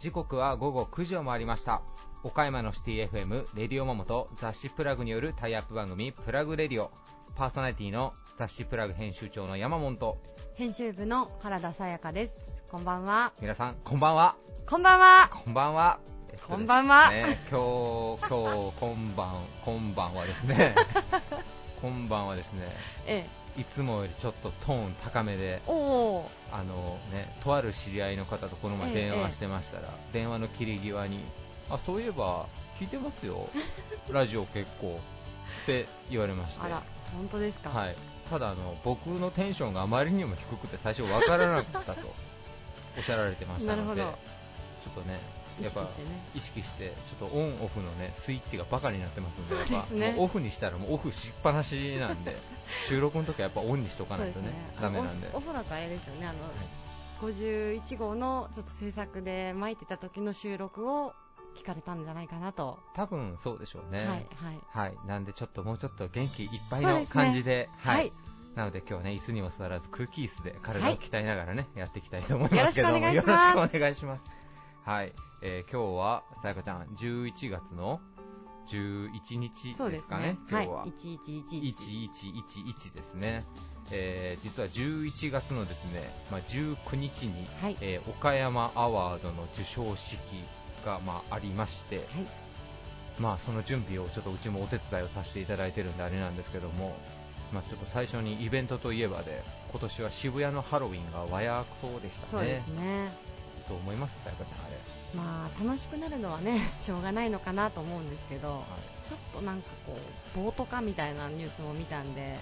時刻は午後9時を回りました。岡山のシティ FM レディオマモと雑誌プラグによるタイアップ番組プラグレディオ。パーソナリティの雑誌プラグ編集長の山本。編集部の原田さやかです。こんばんは。皆さんこんばんは。こんばんは。こんばんは、えっと、こんばんは、ね、今日今日今晩今晩はですね。今晩はですね、ええ、いつもよりちょっとトーン高めで、あのね、とある知り合いの方とこの前電話してましたら、え、電話の切り際に、あそういえば聞いてますよ、ラジオ結構って言われまして、あら本当ですか、はい、ただあの僕のテンションがあまりにも低くて最初分からなかったとおっしゃられてましたので、ちょっとね、やっぱ意識して、ちょっとオンオフのねスイッチがバカになってますんで、ですね、オフにしたらもうオフしっぱなしなんで、収録の時はやっぱオンにしとかないとね、ね。ダメなんで。お。おそらくあれですよね、あの、はい、51号のちょっと制作で巻いてた時の収録を聞かれたんじゃないかなと。多分そうでしょうね。はい、はい。はい、なんでちょっともうちょっと元気いっぱいの感じで、ね、はい、はい。なので今日ね椅子にも座らず空気椅子で体を鍛えながらね、はい、やっていきたいと思いますけども。よろしくお願いしますはい、えー、今日はさやかちゃん11月の11日ですかね、ね。今日は、はい、1111ですね、えー、実は11月のですね、まあ、19日に、はい、えー、岡山アワードの授賞式が、まあ、ありまして、はい、まあ、その準備をちょっとうちもお手伝いをさせていただいてるんであれなんですけども、まあ、ちょっと最初にイベントといえばで今年は渋谷のハロウィンが和やそうでしたね。そうですね。どう思いますさやかちゃんまあ楽しくなるのはね しょうがないのかなと思うんですけど、はい、ちょっとなんかこうボート化みたいなニュースも見たんで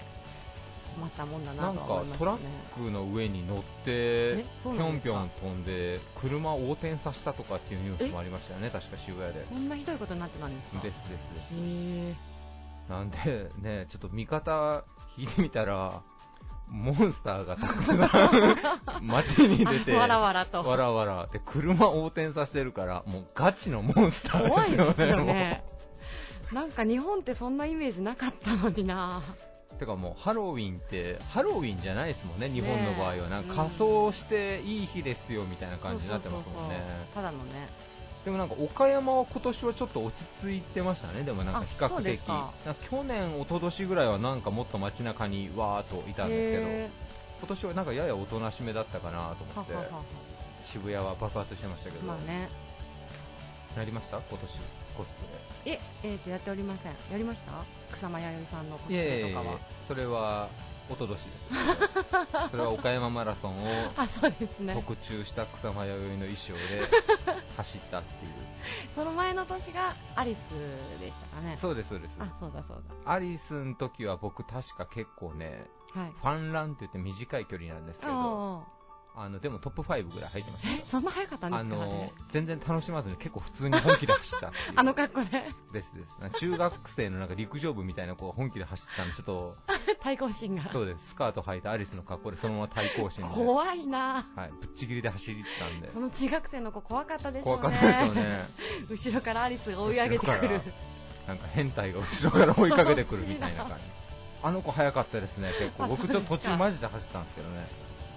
困ったもんだなと思います、ね、なんかトラックの上に乗ってぴょんぴょん飛んで車を横転させたとかっていうニュースもありましたよね。確か渋谷で。そんなひどいことになってたんですか？ですですです。なんでねちょっと見方聞いてみたらモンスターがたくさん街に出て、わらわらと。わらわら。で、車横転させてるから、もうガチのモンスターですよね。怖いですよね。なんか日本ってそんなイメージなかったのになてかもうハロウィンってハロウィンじゃないですもんね、日本の場合は、なんか仮装していい日ですよみたいな感じになってますもんね、ただのねでもなんか岡山は今年はちょっと落ち着いてましたね、でもなんか比較的、去年、一昨年ぐらいはなんかもっと街中にわーっといたんですけど、今年はなんかややおとなしめだったかなと思って、ははは渋谷は爆発してましたけど、まあね、やりました？今年コスプレ。え、えー、とやっておりません、やりました？草間彌生さんのコスプレとかは。それはおととしです。それは岡山マラソンを特注した草間彌生の衣装で 走ったっていう。その前の年がアリスでしたかね。そうですそうです。あそうだそうだ。アリスの時は僕確か結構ね、はい、ファンランって言って短い距離なんですけどあのでもトップ5ぐらい入ってました。そんな早かったんですか、ね、全然楽しまずに結構普通に本気で走ったあの格好で。ですです。中学生のなんか陸上部みたいな子が本気で走ったんでちょっと。対抗心が。そうです。スカート履いたアリスの格好でそのまま対抗心で。怖いな。はい。ぶっちぎりで走ったんで。その中学生の子怖かったでしょうね。怖かったでしょうね。後ろからアリスが追い上げてくる。なんか変態が後ろから追いかけてくるみたいな感じ。あの子早かったですね結構。僕ちょっと途中マジで走ったんですけどね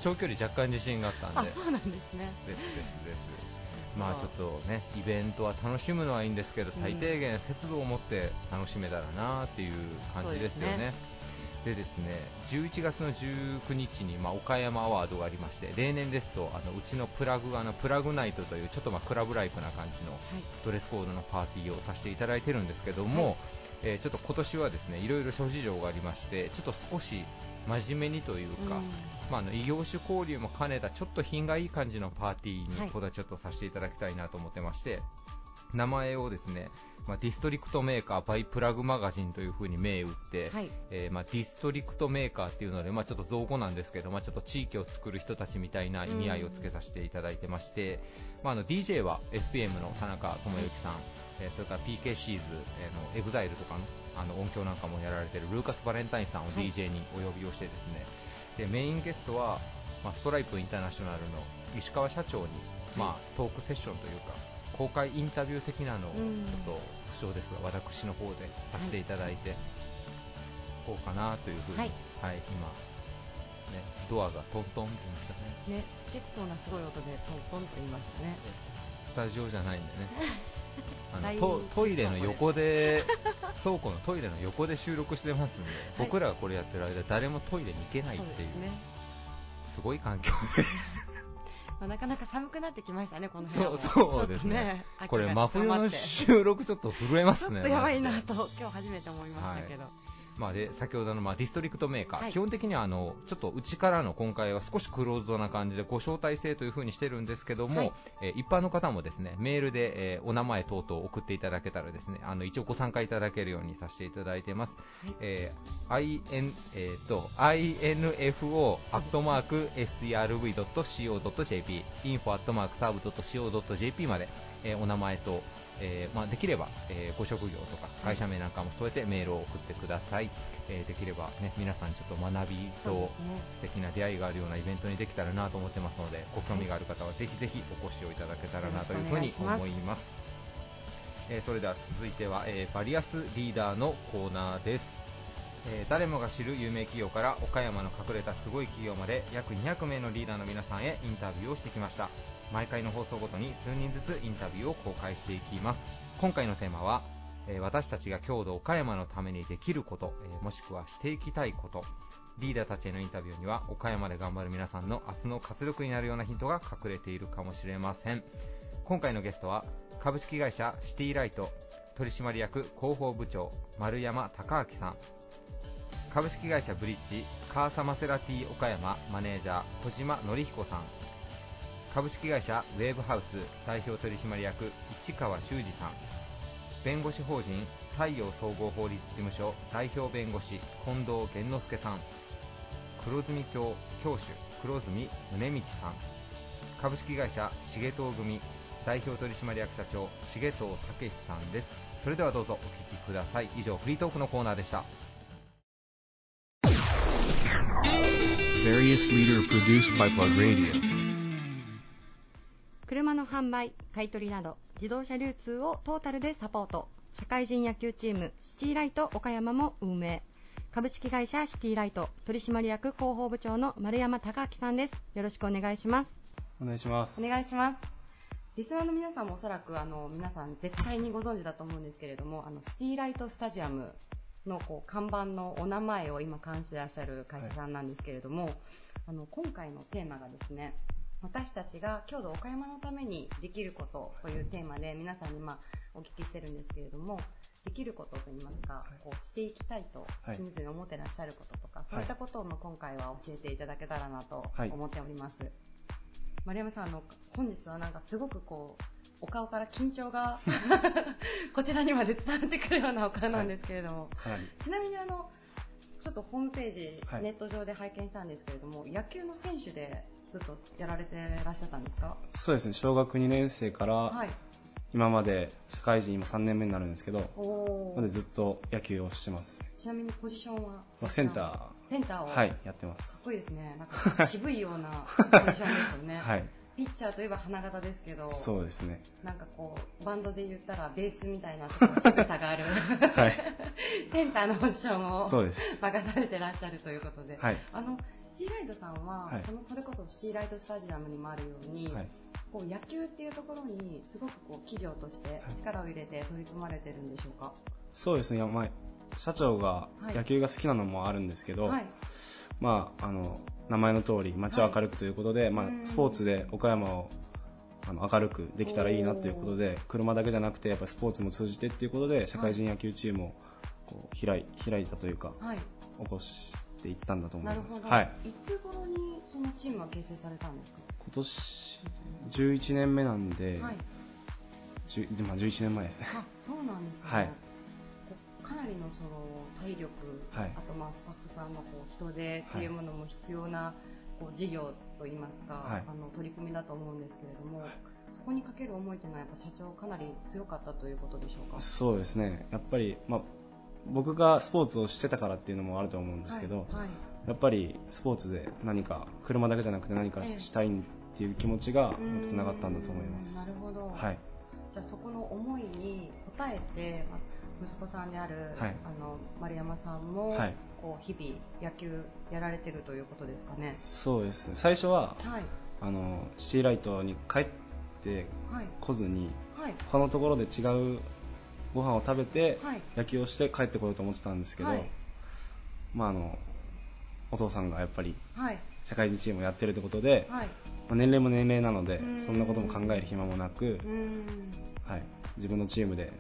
長距離若干自信があったんで。そうなんですね。ですですです。まあちょっとねイベントは楽しむのはいいんですけど、最低限節度を持って楽しめたらなっていう感じですよね。でですね11月の19日に、まあ、岡山アワードがありまして例年ですとあのうちのプラグあのプラグナイトというちょっとまあクラブライクな感じのドレスコードのパーティーをさせていただいてるんですけども、はい、えー、ちょっと今年はですねいろいろ諸事情がありましてちょっと少し真面目にというか、うん、まあ、あの異業種交流も兼ねたちょっと品がいい感じのパーティーにこだちょっとさせていただきたいなと思ってまして、名前をですね、まあ、 District Maker by PLUG Magazine という風に銘打って、はい、えー、まあ、 District Maker っていうので、まあ、ちょっと造語なんですけど、まあ、ちょっと地域を作る人たちみたいな意味合いをつけさせていただいてまして、まあ、あの DJ は FM の田中智之さん、えー、それから PKCZ、えー、の EXILE とかのあの音響なんかもやられているルーカス・バレンタインさんを DJ にお呼びをしてですね、はい、でメインゲストは、まあ、ストライプインターナショナルの石川社長に、まあ、トークセッションというか公開インタビュー的なのをちょっと不詳ですが私の方でさせていただいて、こうかなというふうに、はい、はい、今ドアがトントンって言いましたね。ね結構なすごい音でトントンと言いましたね。スタジオじゃないんでね あのトトイレの横で 倉庫のトイレの横で収録してますんで、僕らがこれやってる間誰もトイレに行けないっていう、ね、すごい環境で まあ、なかなか寒くなってきましたね、この部屋も。そうそうですね。ねこれ真冬の収録ちょっと震えますね。ちょっとやばいなと今日初めて思いましたけど。はいまあ、で先ほどのまあディストリクトメーカー、はい、基本的にはあのちょっとうちからの今回は少しクローズドな感じでご招待制というふうにしてるんですけども、はい、えー、一般の方もですねメールで、えー、お名前等々送っていただけたらですねあの一応ご参加いただけるようにさせていただいてます。はい、えー、IN えー、と info アットマーク strv.co.jp info アットマークサーブ .co.jp まで、えー、お名前とえーまあ、できれば、えー、ご職業とか会社名なんかも添えてメールを送ってください、えー、できれば、ね、皆さんちょっと学びと素敵な出会いがあるようなイベントにできたらなと思ってますのでご興味がある方はぜひぜひお越しをいただけたらなというふうに思います。えー、それでは続いては、えー、バリアスリーダーのコーナーです。えー、誰もが知る有名企業から岡山の隠れたすごい企業まで約200名のリーダーの皆さんへインタビューをしてきました毎回の放送ごとに数人ずつインタビューを公開していきます。今回のテーマは、えー、私たちが郷土岡山のためにできること、えー、もしくはしていきたいこと。リーダーたちへのインタビューには岡山で頑張る皆さんの明日の活力になるようなヒントが隠れているかもしれません。今回のゲストは株式会社シティライト取締役広報部長丸山隆明さん。株式会社ブリッジカーサマセラティ岡山マネージャー小島則彦さん。株式会社ウェーブハウス代表取締役市川修二さん。弁護士法人太陽総合法律事務所代表弁護士近藤源之助さん。黒住教教主黒住宗道さん。株式会社重藤組代表取締役社長重藤武さんです。それではどうぞお聞きください。以上フリートークのコーナーでした。車の販売、買取など自動車流通をトータルでサポート。社会人野球チームシティライト岡山も運営。株式会社シティライト。取締役広報部長の丸山隆明さんです。よろしくお願いします。お願いします。お願いします。リスナーの皆さんもおそらくあの皆さん絶対にご存知だと思うんですけれどもあのシティライトスタジアムのこう看板のお名前を今冠していらっしゃる会社さんなんですけれども、はい、あの今回のテーマがですね私たちが郷土岡山のためにできることというテーマで皆さんにまあお聞きしてるんですけれども、できることといいますか、こうしていきたいと常々思ってらっしゃることとか、そういったことを今回は教えていただけたらなと思っております。丸山さん、の本日はなんかすごくこう、お顔から緊張が こちらにまで伝わってくるようなお顔なんですけれども、はい。ちなみにあの、ちょっとホームページ、ネット上で拝見したんですけれども、野球の選手でずっとやられてらっしゃったんですか？そうですね。小学2年生から、今まで社会人今3年目になるんですけどまでずっと野球をしてます。ちなみにポジションは、まあ、センター。センターを？はいやってます。かっこいいですね。なんか 渋いようなポジションですよね。はい。ピッチャーといえば花形ですけどそうですね。なんかこうバンドで言ったらベースみたいなちょっと渋さがある、はい、センターのポジションを任されてらっしゃるということで、はい、あのシティライトさんは、はい、そのそれこそシティライトスタジアムにもあるように、はい、こう野球っていうところにすごくこう企業として力を入れて取り組まれてるんでしょうか、そうですね、まあ、社長が野球が好きなのもあるんですけど、まあ、あの名前の通り街を明るくということで、まあ、スポーツで岡山をあの明るくできたらいいなということで車だけじゃなくてやっぱスポーツも通じてっていうことで社会人野球チームをこう開い開いたというか、はい、起こしていったんだと思います。はい。いつ頃にそのチームは形成されたんですか？今年11年目なんで、はい、まあ、11年前ですね。あ、そうなんですね。はい。かなりのその体力、はい、あとまあスタッフさんのこう人手っていうものも必要なこう事業といいますか、はい、あの取り組みだと思うんですけれども、そこにかける思いというのはやっぱ社長かなり強かったということでしょうか？そうですね。やっぱりまあ僕がスポーツをしてたからっていうのもあると思うんですけど、はいはい、やっぱりスポーツで何か車だけじゃなくて何かしたいっていう気持ちがつながったんだと思います。なるほど、はい、じゃあそこの思いに応えて息子さんである、はい、あの丸山さんも、こう日々野球やられてるということですかね。そうですね。最初は、はい、あのシティライトに帰って来ずに、はい、他のところで違うご飯を食べて、はい、野球をして帰ってこようと思ってたんですけど、まああのお父さんがやっぱり、社会人チームをやってるってことで、まあ、年齢も年齢なのでそんなことも考える暇もなく、はい、自分のチームで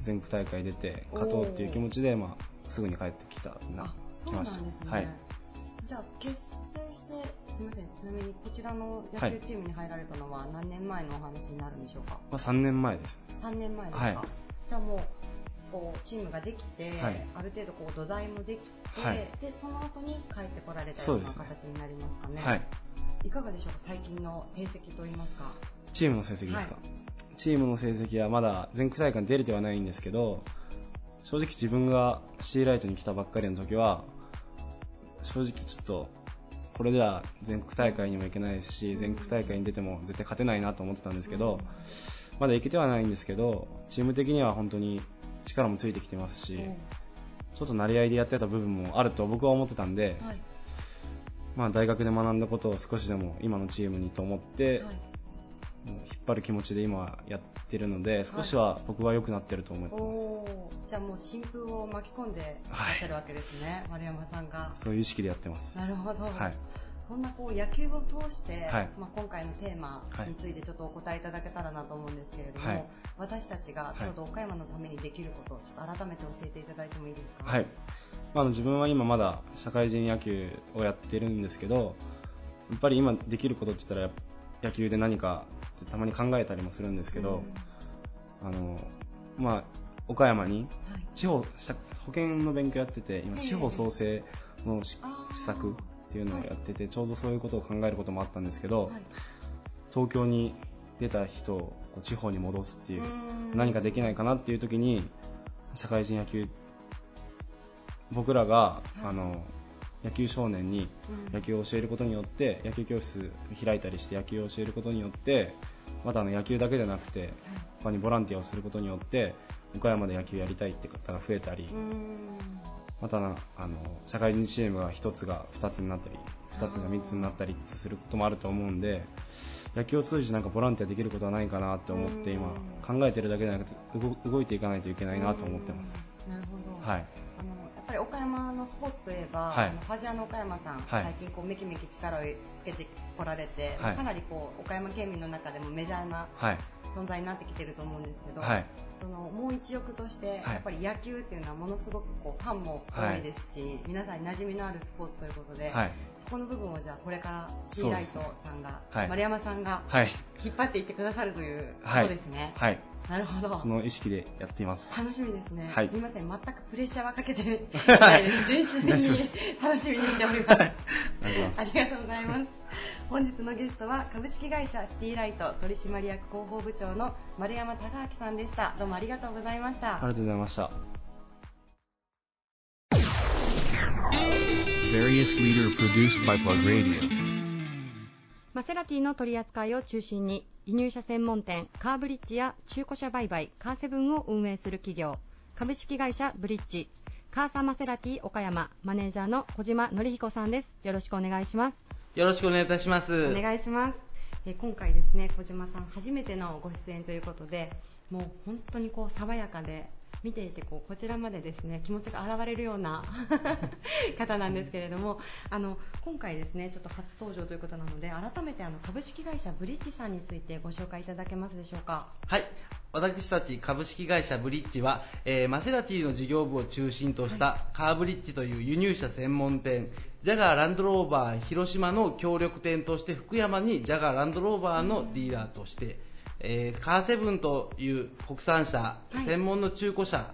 全国大会出て勝とうっていう気持ちで、まあ、すぐに帰ってきたな来ました、ね、はい、じゃあ結成してすみません。ちなみにこちらの野球チームに入られたのは何年前のお話になるんでしょうか、まあ、3年前です。3年前ですか、はい、じゃあもうこうチームができて、はい、ある程度こう土台もできて、はい、でその後に帰ってこられたような形になりますかね、はい、いかがでしょうか？最近の成績といいますか。チームの成績ですか、チームの成績はまだ全国大会に出れてはないんですけど正直自分がシーライトに来たばっかりの時は正直ちょっとこれでは全国大会にも行けないですし全国大会に出ても絶対勝てないなと思ってたんですけど、まだ行けてはないんですけどチーム的には本当に力もついてきてますし、ちょっと成り合いでやってた部分もあると僕は思ってたんで、はい、まあ、大学で学んだことを少しでも今のチームにと思って、はい。引っ張る気持ちで今やってるので少しは僕は良くなってると思ってます、はい、じゃあもう新風を巻き込んでらっしゃるわけですね、はい、丸山さんが。そういう意識でやってます。なるほど、はい、そんなこう野球を通して、はい、まあ、今回のテーマについてちょっとお答えいただけたらなと思うんですけれども、はい、私たちが京都岡山のためにできることをちょっと改めて教えていただいてもいいですか、はい。まあ、自分は今まだ社会人野球をやってるんですけどやっぱり今できることって言ったら野球で何かってたまに考えたりもするんですけど、あのまあ、岡山に地方、保険の勉強やってて今地方創生の施策っていうのをやっててちょうどそういうことを考えることもあったんですけど、東京に出た人を地方に戻すっていう何かできないかなっていう時に社会人野球僕らが、あの野球少年に野球を教えることによって、野球教室開いたりして野球を教えることによってまたあの野球だけじゃなくて他にボランティアをすることによって岡山で野球やりたいって方が増えたりまたあの社会人チームが1つが2つになったり2つが3つになったりすることもあると思うんで野球を通じてなんかボランティアできることはないかなって思って今考えてるだけじゃなくて動いていかないといけないなと思ってます。なるほど、はい。ぱり岡山のスポーツといえば、はい、あのファジアの岡山さん、はい、最近こうめきめき力をつけてこられて、はい、かなりこう岡山県民の中でもメジャーな存在になってきてると思うんですけど、そのもう一翼として、やっぱり野球っていうのはものすごくこうファンも多いですし、皆さんに馴染みのあるスポーツということで、そこの部分をじゃあこれからシーライトさんが、丸山さんが引っ張っていってくださるということですね。はいなるほど。その意識でやっています。楽しみですね。はい、すみません、全くプレッシャーはかけて ないです。純粋に楽しみにしております。ありがとうございます。本日のゲストは株式会社シティライト取締役広報部長の丸山隆明さんでした。どうもありがとうございました。ありがとうございました。マセラティの取り扱いを中心に輸入車専門店カーブリッジや中古車売買カーセブンを運営する企業株式会社ブリッジカーサマセラティ岡山マネージャーの小島則彦さんですよろしくお願いしますよろしくお願いいたします。お願いします。え今回ですね小島さん初めてのご出演ということでもう本当にこう爽やかで見ていてこうこちらまでですね気持ちが現れるような 方なんですけれどもあの今回ですねちょっと初登場ということなので改めてあの株式会社ブリッジさんについてご紹介いただけますでしょうか。はい。私たち株式会社ブリッジは、えー、マセラティの事業部を中心としたカーブリッジという輸入車専門店、ジャガーランドローバー広島の協力店として福山にジャガーランドローバーのディーラーとして、えー、カーセブンという国産車、はい、専門の中古車、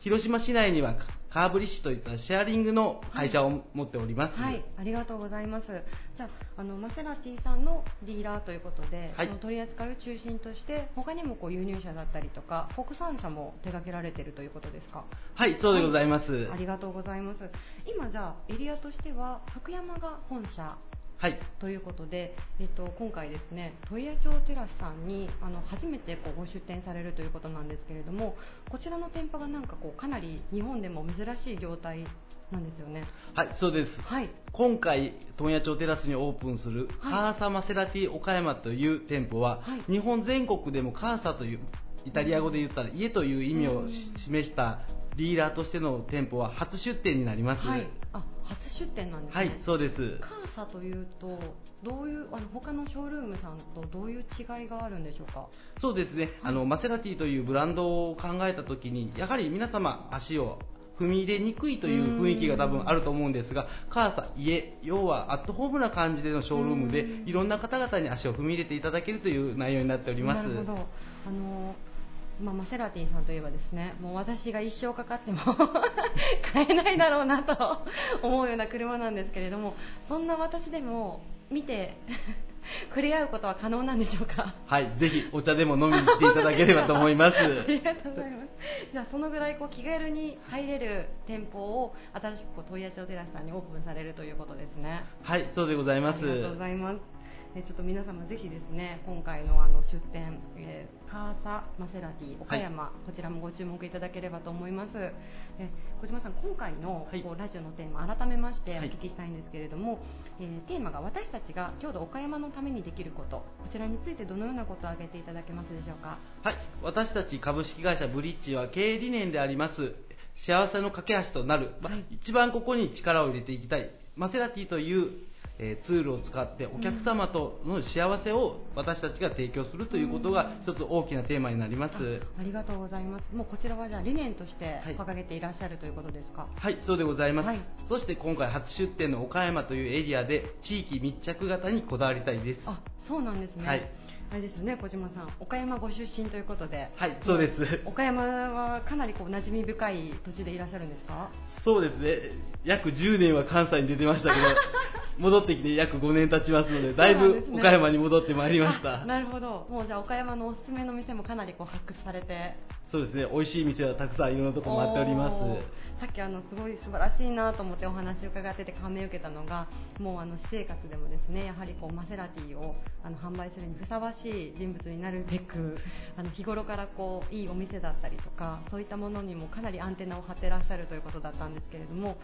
広島市内にはカーブリッシュといったシェアリングの会社を持っております。はい、はい、ありがとうございます。じゃあ、あのマセラティさんのディーラーということで、はい、その取り扱いを中心として他にもこう輸入車だったりとか国産車も手掛けられているということですか？はい、そうでございます。はい、ありがとうございます。今じゃあエリアとしては福山が本社はい、ということで、えっと、今回ですね問屋町テラスさんにあの初めてこうご出店されるということなんですけれどもこちらの店舗がなんかこうかなり日本でも珍しい業態なんですよね。はいそうです、はい、今回問屋町テラスにオープンする、はい、カーサマセラティ岡山という店舗は、はい、日本全国でもカーサというイタリア語で言ったら家という意味を示したリーダーとしての店舗は初出店になります、はい、あ初出店なんですね。はいそうです。カーサというとどういうあの他のショールームさんとどういう違いがあるんでしょうか？そうですね、はい、あのマセラティというブランドを考えた時にやはり皆様足を踏み入れにくいという雰囲気が多分あると思うんですが、カーサ、家、要はアットホームな感じでのショールームで、いろんな方々に足を踏み入れていただけるという内容になっております。なるほど。あのまあ、マセラティさんといえばですねもう私が一生かかっても 買えないだろうなと 思うような車なんですけれどもそんな私でも見て 触れ合うことは可能なんでしょうか？はいぜひお茶でも飲みに来ていただければと思います。ありがとうございます。じゃあそのぐらいこう気軽に入れる店舗を新しくこう問屋町テラスさんにオープンされるということですね。はいそうでございます。ありがとうございますえちょっと皆様ぜひですね今回のあの出店、えー、カーサマセラティ岡山、はい、こちらもご注目いただければと思います。え小島さん今回の、こうラジオのテーマ改めましてお聞きしたいんですけれども、はい、えー、テーマが私たちが郷土岡山のためにできることこちらについてどのようなことを挙げていただけますでしょうか？はい。私たち株式会社ブリッジは経営理念であります幸せの架け橋となる、まあ、一番ここに力を入れていきたいマセラティというえツールを使ってお客様との幸せを私たちが提供するということが一つ大きなテーマになります、ありがとうございます。もうこちらはじゃあ理念として掲げていらっしゃる、ということですか？はいそうでございます、はい、そして今回初出店の岡山というエリアで地域密着型にこだわりたいです。あそうなんですね、はい。あれですね小島さん。岡山ご出身ということで。はいそうです。岡山はかなりこう馴染み深い土地でいらっしゃるんですか？そうですね。約10年は関西に出てましたけど 戻ってきて約5年経ちますのでだいぶ岡山に戻ってまいりました、ね、なるほど。もうじゃあ岡山のおすすめの店もかなりこう発掘されて。そうですね。美味しい店はたくさんいろんなところ回っております。さっきあのすごい素晴らしいなと思ってお話を伺ってて感銘を受けたのがもうあの私生活でもですねやはりこうマセラティをあの販売するにふさわしい人物になるべく あの日頃からこういいお店だったりとかそういったものにもかなりアンテナを張ってらっしゃるということだったんですけれども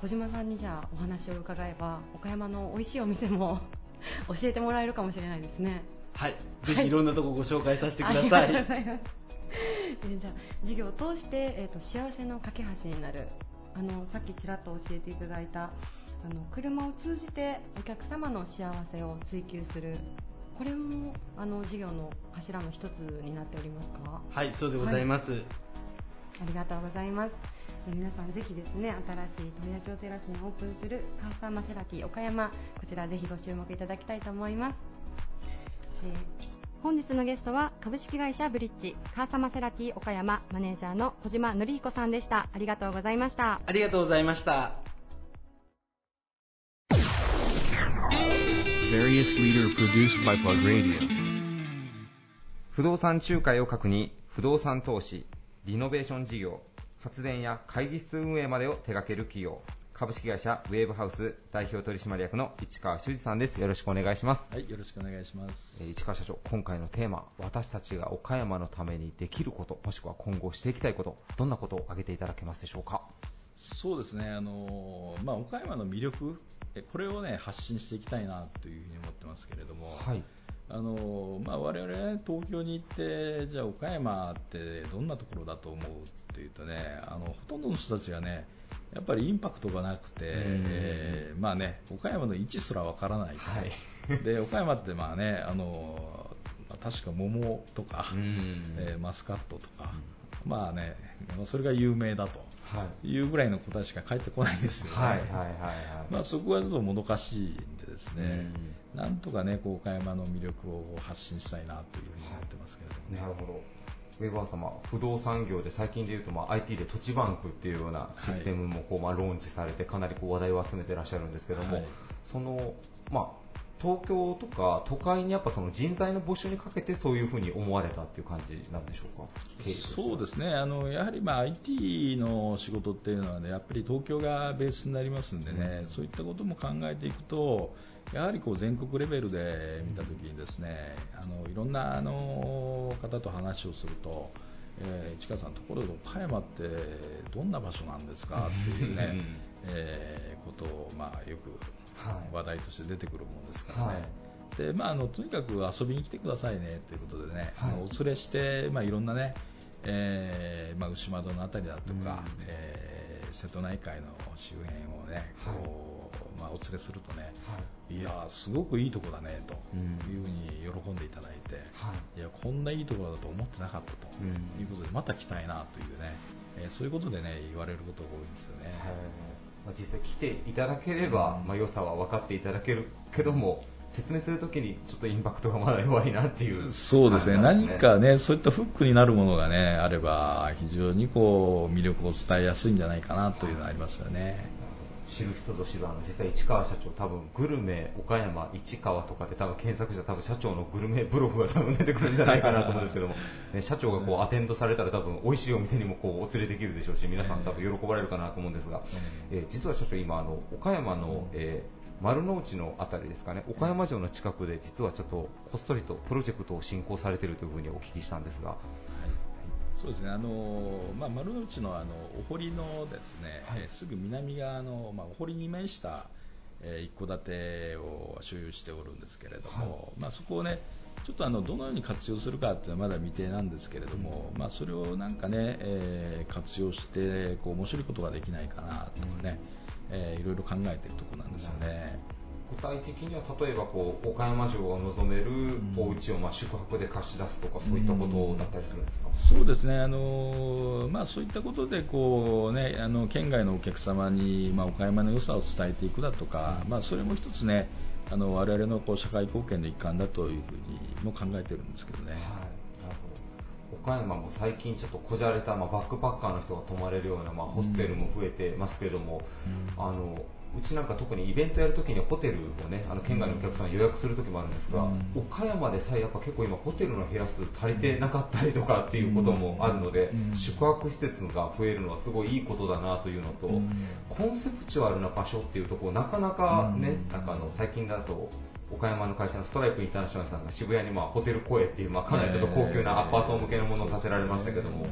小島さんにじゃあお話を伺えば岡山の美味しいお店も 教えてもらえるかもしれないですね。はい。ぜひい。ろんなとこご紹介させてください、は じゃあ授業を通して、えーと、幸せの架け橋になるあのさっきちらっと教えていただいたあの車を通じてお客様の幸せを追求するこれもあの事業の柱の一つになっておりますか？はいそうでございます、はい、ありがとうございます。皆さんぜひですね新しい富谷町テラスにオープンするカーサーマセラティ岡山。こちらぜひご注目いただきたいと思います、えー本日のゲストは株式会社ブリッジカーサマセラティ岡山マネージャーの小島則彦さんでした。ありがとうございました。ありがとうございました不動産仲介を核に不動産投資リノベーション事業発電や会議室運営までを手掛ける企業株式会社ウェーブハウス代表取締役の市川修司さんです。よろしくお願いします。はい、よろしくお願いします。市川社長、今回のテーマ、私たちが岡山のためにできること、もしくは今後していきたいこと、どんなことを挙げていただけますでしょうか？そうですね、あのまあ、岡山の魅力、これを、ね、発信していきたいなというふうに思ってますけれども、はい。あのまあ、我々、ね、東京に行ってじゃあ岡山ってどんなところだと思うっていうとねあのほとんどの人たちがねやっぱりインパクトがなくて、えー、まあね、岡山の位置すらわからない、はい、で岡山ってまあねあの確か桃とか、えー、マスカットとか、まあね、それが有名だとい。うぐらいの答えしか返ってこないんですよね、はいはいはいはいまあ、そこはちょっともどかしいんでですね、なんとかね、岡山の魅力を発信したいなというふうに思ってますけれども、ね、なるほど。ウェバー様、不動産業で最近でいうと、まあ、IT で土地バンクっていうようなシステムもこう、まあ、ローンチされてかなりこう話題を集めていらっしゃるんですけども、はい、その、まあ、東京とか都会にやっぱその人材の募集にかけてそういうふうに思われたっていう感じなんでしょうか？そうですね。あのやはりまあ IT の仕事っていうのはねやっぱり東京がベースになりますんでね、うん、そういったことも考えていくとやはりこう全国レベルで見たときにですねあのいろんなあの方と話をするとえー、市川さんところで岡山ってどんな場所なんですか？っていうね、えー、ことを、まあ、よく話題として出てくるものですからね。はい。でまあ、あのとにかく遊びに来てくださいねということでね、はい、お連れして、まあ、いろんなね、えーまあ、牛窓の辺りだとか、うん、えー、瀬戸内海の周辺をね、こうまあ、お連れするとね、はい、いやすごくいいとこだねというふうに喜んでいただいて、はい、いやこんないいところだと思ってなかったということで、また来たいなというね、えー、そういうことでね言われることが多いんですよね。まあ、実際来ていただければ、まあ、良さは分かっていただけるけども、説明するときにちょっとインパクトがまだ弱いなっていう、ね、そうですね、何かね、そういったフックになるものがね、あれば、非常にこう魅力を伝えやすいんじゃないかなというのはありますよね。知る人ぞ知るあの実際市川社長多分グルメ岡山市川とかで多分検索したら多分社長のグルメブログが多分出てくるんじゃないかなと思うんですけども、ね、社長がこうアテンドされたら多分美味しいお店にもこうお連れできるでしょうし皆さん多分喜ばれるかなと思うんですが、えー、実は社長今あの岡山の、えー丸の内の辺りですかね。岡山城の近くで実はちょっとこっそりとプロジェクトを進行されているというふうにお聞きしたんですが、そうですね、あのまあ、丸の内のあのお堀のですね、はい、すぐ南側の、まあ、お堀に面した、えー、一戸建てを所有しておるんですけれども、はい、まあ、そこをね、ちょっとあのどのように活用するかっていうのはまだ未定なんですけれども、うん、まあ、それをなんかね、えー、活用してこう面白いことができないかなとかね、うん、えー、いろいろ考えているところなんですよね。具体的には例えばこう岡山城が望めるお家をまあ宿泊で貸し出すとかそういったことだったりするんですか、うん、そうですね。あの、まあ、そういったことでこう、ね、あの県外のお客様に、まあ、岡山の良さを伝えていくだとか、うん、まあ、それも一つねあの我々のこう社会貢献の一環だというふうにも考えてるんですけどね。はい。岡山も最近ちょっとこじゃれた、まあ、バックパッカーの人が泊まれるような、まあ、ホステルも増えてますけども、うん、あのうちなんか特にイベントやるときにホテルをねあの県外のお客さん予約するときもあるんですが、うん、岡山でさえやっぱ結構今ホテルの部屋数足りてなかったりとかっていうこともあるので、うん、宿泊施設が増えるのはすごいいいことだなというのと、うん、コンセプチュアルな場所っていうところなかなかね、なんかあの最近だと岡山の会社のストライプインターナショナルさんが渋谷にまあホテルコエっていう、まあ、かなりちょっと高級なアッパー層向けのものを建てられましたけども、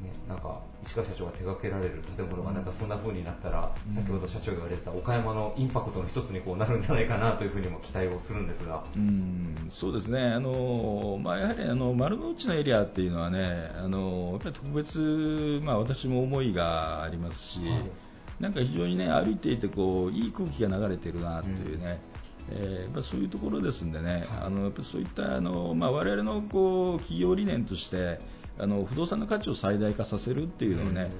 ね、なんか市川社長が手掛けられる建物がなんかそんな風になったら、先ほど社長が言われた岡山のインパクトの一つにこうなるんじゃないかなというふうにも期待をするんですが。うんそうですね。あの、まあ、やはりあの丸の内のエリアっていうのはねあのやっぱり特別、まあ、私も思いがありますし、はい、なんか非常にね歩いていてこういい空気が流れてるなというね、うん。えー、やっぱそういうところですんでね、あのやっぱそういったあの、まあ、我々のこう企業理念としてあの不動産の価値を最大化させるっていうのをね、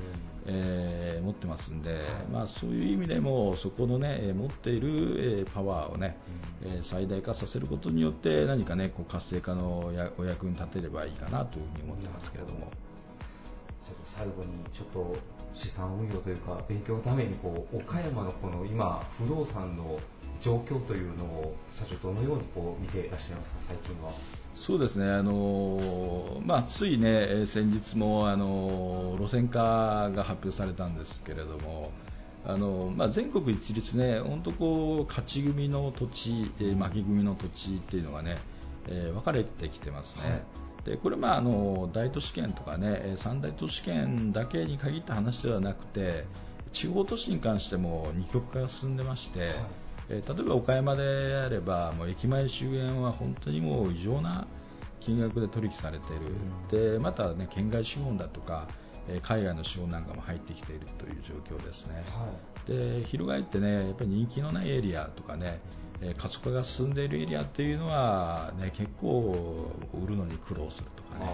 えー、持ってますんで、まあ、そういう意味でもそこのね持っている、えパワーをね、え最大化させることによって何かねこう活性化のお役に立てればいいかなというふうに思ってますけれども。ちょっと最後にちょっと資産運用というか勉強のためにこう岡山のこの今不動産の状況というのを社長どのようにこう見ていらっしゃいますか最近は。そうですね、あのまあ、ついね、先日もあの路線価が発表されたんですけれども、あのまあ、全国一律ね、本当こう勝ち組の土地、えー、負け組の土地っていうのがね、えー、分かれてきてますね。はいでこれまああの大都市圏とかね三大都市圏だけに限った話ではなくて地方都市に関しても二極化が進んでまして、はいえー、例えば岡山であればもう駅前周辺は本当にもう異常な金額で取引されている、うん、でまた、ね、県外資本だとか海外の資本なんかも入ってきているという状況ですね、はい、で翻ってねやっぱり人気のないエリアとかね過疎化が進んでいるエリアっていうのは、ね、結構売るのに苦労するとかね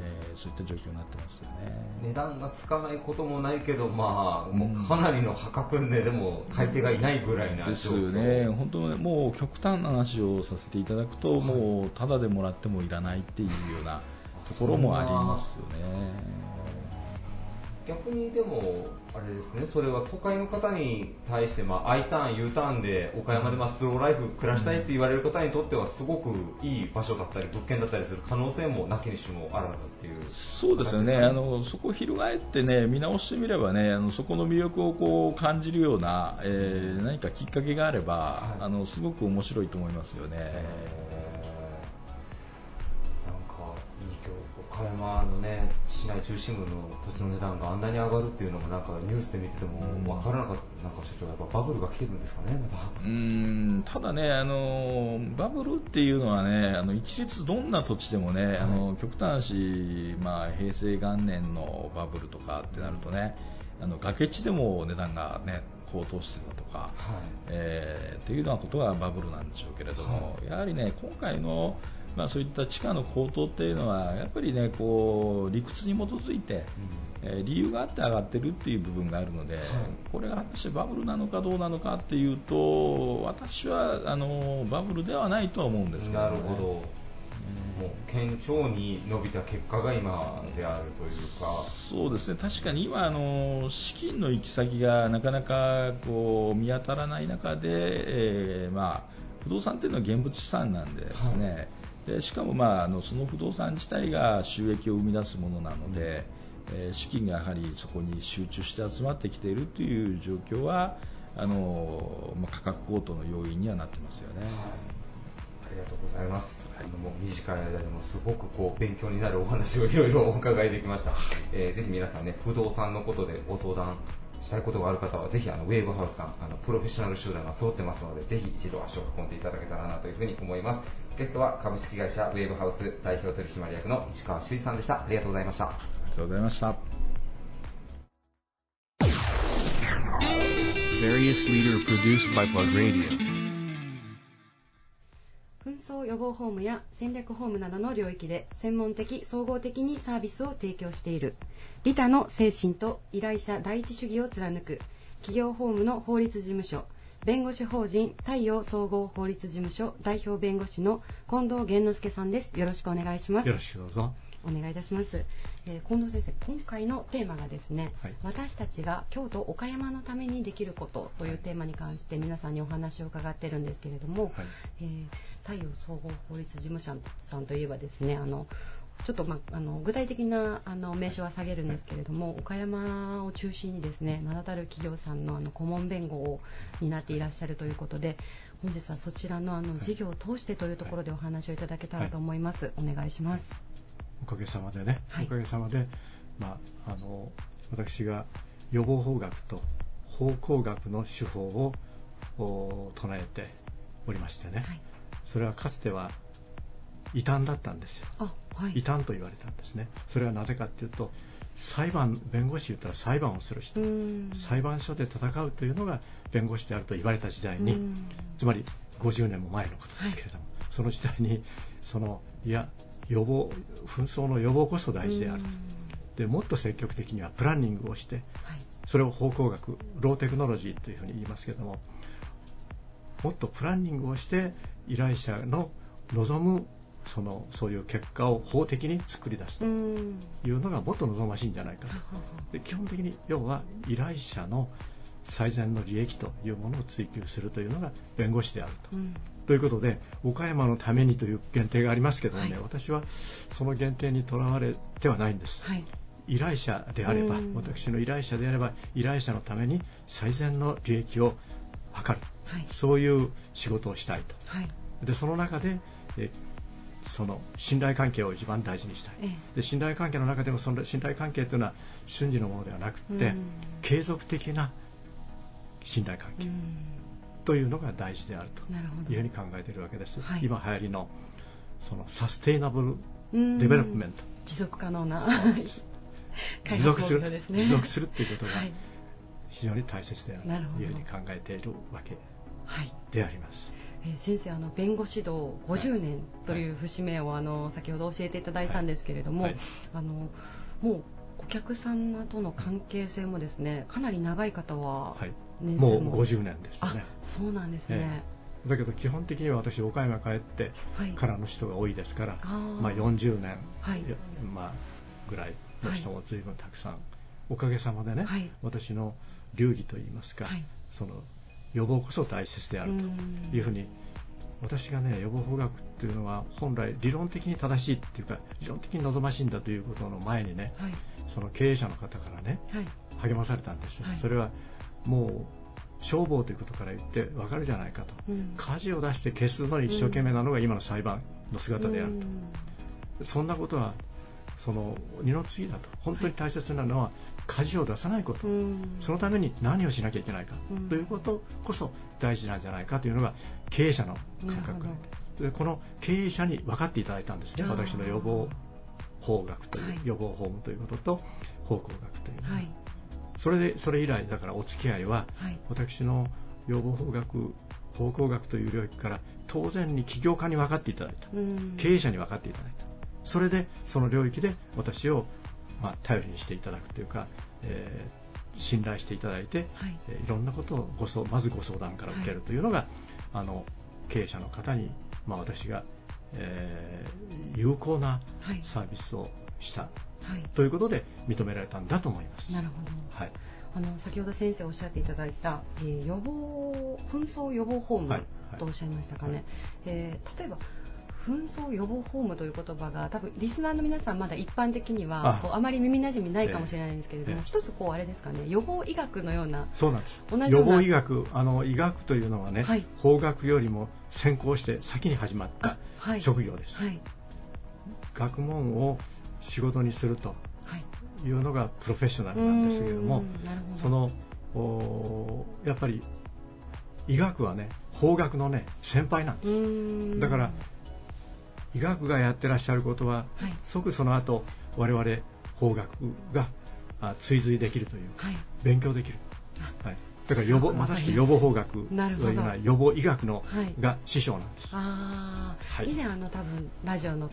えー、そういった状況になってますよね。値段がつかないこともないけど、まあ、もうかなりの破格値でも買い手がいないぐらいなですね、本当ね、もう極端な話をさせていただくと、はい、もうただでもらってもいらないっていうようなところもありますよね。逆にでも、あれですね、それは都会の方に対して、まあ、I ターン、U ターンで岡山でまあスローライフ暮らしたいって言われる方にとっては、すごくいい場所だったり、物件だったりする可能性もなきにしもあらずっていう、そうですよね、あのそこを翻ってね、見直してみればね、あのそこの魅力をこう感じるような、えー、何かきっかけがあれば、はい、あのすごく面白いと思いますよね。岡山のね市内中心部の土地の値段があんなに上がるっていうのもなんかニュースで見てても分からなかった、なんか社長やっぱバブルが来てるんですかね、また。うんただねあのバブルっていうのはねあの一律どんな土地でもね、はい、あの極端し、まあ、平成元年のバブルとかってなるとねあの崖地でも値段がね高騰してたとか、はい。えー、っていうようなことがバブルなんでしょうけれども、はい、やはりね今回のまあ、そういった地価の高騰っていうのはやっぱりねこう理屈に基づいて、うん、えー、理由があって上がってるっていう部分があるので、はい、これが果たしてバブルなのかどうなのかっていうと私はあのバブルではないとは思うんですけど、ね、なるほど。もう堅調に伸びた結果が今であるというか。そうですね。確かに今あの資金の行き先がなかなかこう見当たらない中で、えー、まあ不動産っていうのは現物資産なんでですね、はいでしかも、まあ、あのその不動産自体が収益を生み出すものなので、えー、資金がやはりそこに集中して集まってきているという状況はあの、まあ、価格高騰の要因にはなってますよね。はいありがとうございます。はい、もう短い間でもすごくこう勉強になるお話をいろいろお伺いできました。えー、ぜひ皆さんね、不動産のことでご相談したいことがある方はぜひあのウェーブハウスさんあのプロフェッショナル集団が揃ってますのでぜひ一度足を運んでいただけたらなというふうに思いますゲストは株式会社ウェーブハウス代表取締役の市川修一さんでした。ありがとうございました。ありがとうございました。Various leader produced by Plug Radio. 紛争予防ホームや戦略ホームなどの領域で専門的総合的にサービスを提供している。利他の精神と依頼者第一主義を貫く企業法務の法律事務所弁護士法人太陽総合法律事務所代表弁護士の近藤源之助さんです。よろしくお願いします。よろしくどうぞ。お願いいたします、えー、近藤先生今回のテーマがですね、はい、私たちが京都岡山のためにできることというテーマに関して皆さんにお話を伺ってるんですけれども、はい、えー、太陽総合法律事務所さんといえばですねあのちょっと、まあ、の具体的なあの名称は下げるんですけれども、岡山を中心にですね名だたる企業さんのあの顧問弁護を担っていらっしゃるということで本日はそちらのあの事業を通してというところでお話をいただけたらと思います。お願いします。おかげさまでね、はい、おかげさまで、まあ、あの私が予防法学と方向学の手法を唱えておりましてね、はい、それはかつては異端だったんですよ、はい、異端と言われたんですね。それはなぜかというと裁判弁護士言ったら裁判をする人。裁判所で戦うというのが弁護士であると言われた時代につまり50年も前のことですけれども、はい、その時代にそのいや予防紛争の予防こそ大事であるでもっと積極的にはプランニングをして、はい、それを方向学ローテクノロジーというふうに言いますけどももっとプランニングをして依頼者の望むそのそういう結果を法的に作り出すと。いうのがもっと望ましいんじゃないかと。で基本的に要は依頼者の最善の利益というものを追求するというのが弁護士であると。ということで岡山のためにという限定がありますけどもね、はい、私はその限定にとらわれてはないんです、はい、依頼者であれば私の依頼者であれば依頼者のために最善の利益を図る、はい、そういう仕事をしたいと、でその中でえその信頼関係を一番大事にしたい、で信頼関係の中でもその信頼関係というのは瞬時のものではなくて、継続的な信頼関係。というのが大事であるというふうに考えているわけです、はい、今流行りのその sustainab le development。持続可能な持続する、ね、持続するっていうことが非常に大切であるというふうに考えているわけであります。えー、先生あの弁護指導50年という節目を、あの先ほど教えていただいたんですけれども、はい。はい、あのもうお客様との関係性もですねかなり長い方は年数も,、もう50年ですね。そうなんですね、えー、だけど基本的には私岡山帰ってからの人が多いですから、はい、まあ、40年、はい、まあ、ぐらいの人も随分たくさん。おかげさまでね、はい、私の流儀といいますか、はい、その予防こそ大切であるというふうに私がね予防法学っていうのは本来理論的に正しいっていうか理論的に望ましいんだということの前にね、はい、その経営者の方からね、励まされたんです、それはもう消防ということから言って分かるじゃないかと、うん、火事を出して消すのに一生懸命なのが今の裁判の姿であると、うん、そんなことはその二の次だと本当に大切なのは火事を出さないこと、うん、そのために何をしなきゃいけないか、ということこそ大事なんじゃないかというのが経営者の感覚。でこの経営者に分かっていただいたんですね。私の予防法学という、はい、予防法務ということと方向学という、はい、それでそれ以来だからお付き合いは、はい、私の予防法学方向学という領域から当然に起業家に分かっていただいた。経営者に分かっていただいたそれでその領域で私を、まあ、頼りにしていただくというか、えー、信頼していただいて、はい、えー、いろんなことをごそまずご相談から受けるというのが、はい、あの経営者の方に、まあ、私が、えー、有効なサービスをした、はい、ということで認められたんだと思います。なるほど、はい。あの先ほど先生おっしゃっていただいた、えー、予防紛争予防ホームとおっしゃいましたかね、はいはい、えー、例えば紛争予防ホームという言葉が多分リスナーの皆さんまだ一般的にはこうあまり耳なじみないかもしれないんですけれども、えー、一つこうあれですかね予防医学のようなそうなんです。予防医学あの医学というのはね、はい、法学よりも先行して先に始まった職業です、はい、学問を仕事にするとい。うのがプロフェッショナルなんですけれども、そのやっぱり医学はね法学のね先輩なんです。だから医学がやってらっしゃることは、はい、即その後我々法学が追随できるという、はい、勉強できる、はい、だから予防まさしく予防法学。のような予防医学の、はい、が師匠なんです。あはい、以前あの多分ラジオの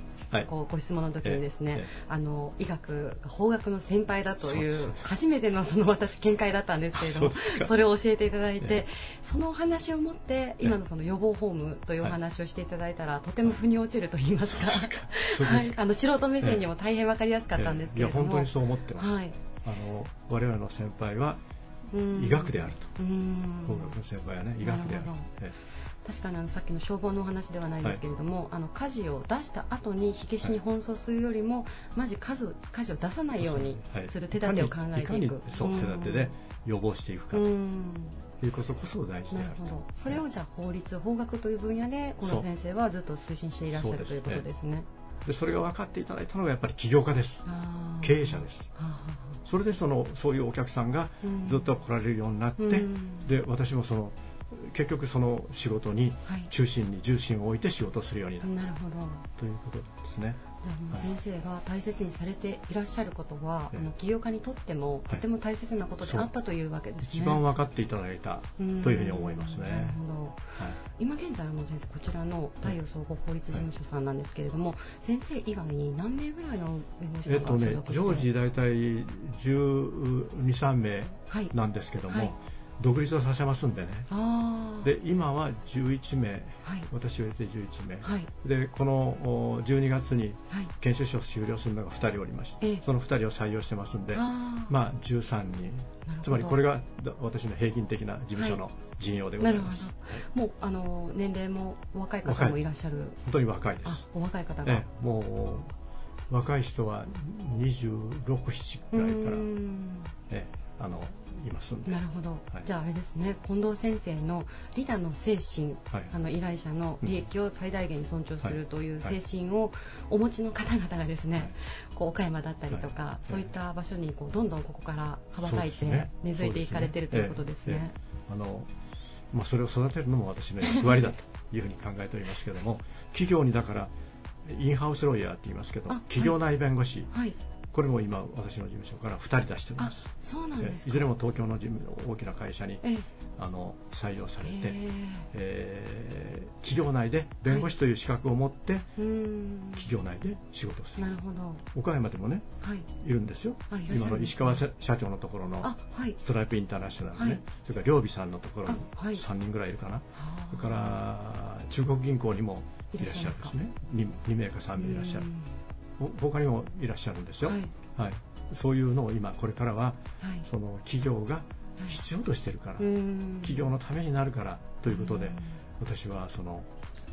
こうご質問の時にですね、あの医学が法学の先輩だという初めてのその私見解だったんですけれどもそれを教えていただいて、そのお話をもって今のその予防ホームというお話をしていただいたら、とても腑に落ちると言いますか、はい、あの素人目線にも大変わかりやすかったんですけれども、いや本当にそう思ってます。はい、あの我々の先輩は医学であると、法学の先輩はね医学である確かにあのさっきの消防のお話ではないですけれども、はい、あの火事を出した後に火消しに奔走するよりも、はい、まず数火事を出さないようにする手立てを考えていく、はい、いそう手立てで予防していくか。ということこそ大事であると。それをじゃあ法律法学という分野でこの先生はずっと推進していらっしゃるということですね。でそれが分かっていただいたのがやっぱり起業家です。経営者です。それでそのそういうお客さんがずっと来られるようになって、うん、で私もその結局その仕事に中心に重心を置いて仕事をするようになった、なるほど。ということですね。じゃあ先生が大切にされていらっしゃることは、はい、あの起業家にとってもとても大切なことであったというわけですね。一番分かっていただいたというふうに思いますね。なるほど。はい、今現在の先生こちらの太陽総合法律事務所さんなんですけれども、はい、先生以外に何名ぐらいの弁護士さんえっとね、常時大体12、3名なんですけども。独立をさせますんでね。で今は11名、はい、私を入れて11名、はい、でこの12月に研修所を終了するのが2人おりまして、はい、その2人を採用してますんでまあ13人。つまりこれが私の平均的な事務所の陣容でございます、もうあの年齢も若い方もい。らっしゃる。本当に若いです。お若い方が、もう若い人は26、7ぐらいから、え。あのいますなるほど、はい、じゃああれですね。近藤先生のリダの精神、はい、あの依頼者の利益を最大限に尊重するという精神をお持ちの方々がですね、こう岡山だったりとか、そういった場所にこうどんどんここから羽ばたいて根付いていかれてるということですね。あのまあ、それを育てるのも私の 役割だというふうに考えておりますけれども企業にだからインハウスロイヤーって言いますけど企業内弁護士、はい、これも今私の事務所から2人出してます。そうなんですいずれも東京の事務大きな会社にあの採用されて、え。ー、企業内で弁護士という資格を持って、はい、企業内で仕事をする。なるほど。岡山でもね、はい、いるんですよ、はい、今の石川社長のところのストライプインターナショナルね、それから両備さんのところに3人ぐらいいるかな、それから中国銀行にもいらっしゃるんですね。2, 2名か3名いらっしゃる他にもいらっしゃるんですよ。はい。はい、そういうのを今これからは、その企業が必要としてるから、企業のためになるからということで、私はその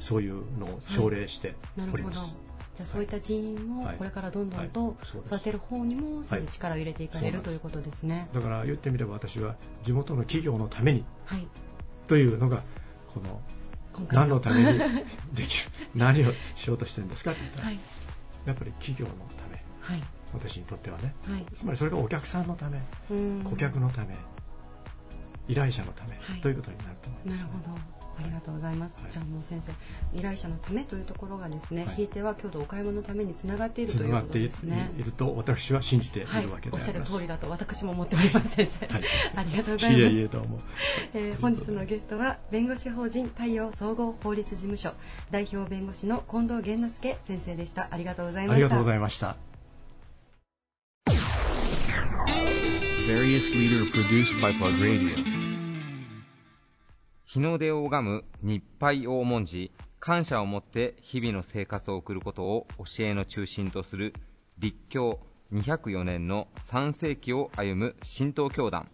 そういうのを奨励しております。じゃあそういった人員をこれからどんどんと育てる方にも力を入れていかれる、ということですね。だから言ってみれば私は地元の企業のために、というのがこの何のためにできる 何をしようとしてるんですかって言ったら、やっぱり企業のため、私にとってはね、つまりそれがお客さんのため顧客のため依頼者のため、ということになると思います、なるほどありがとうございます、はい、じゃあもう先生依頼者のためというところがですね、はい、ひいては郷土お買い物のためにつながっているということですね。いると私は信じているわけでおっしゃる通りだと私も思っております先生、ありがとうございます。いえいえどうも、えー、本日のゲストは弁護士法人太陽総合法律事務所代表弁護士の近藤源之助先生でした。ありがとうございました。ありがとうございました。Various leader produced by Plug Radio 日の出を拝む日配を重んじ、感謝を持って日々の生活を送ることを教えの中心とする立教204年の3世紀を歩む神道教団、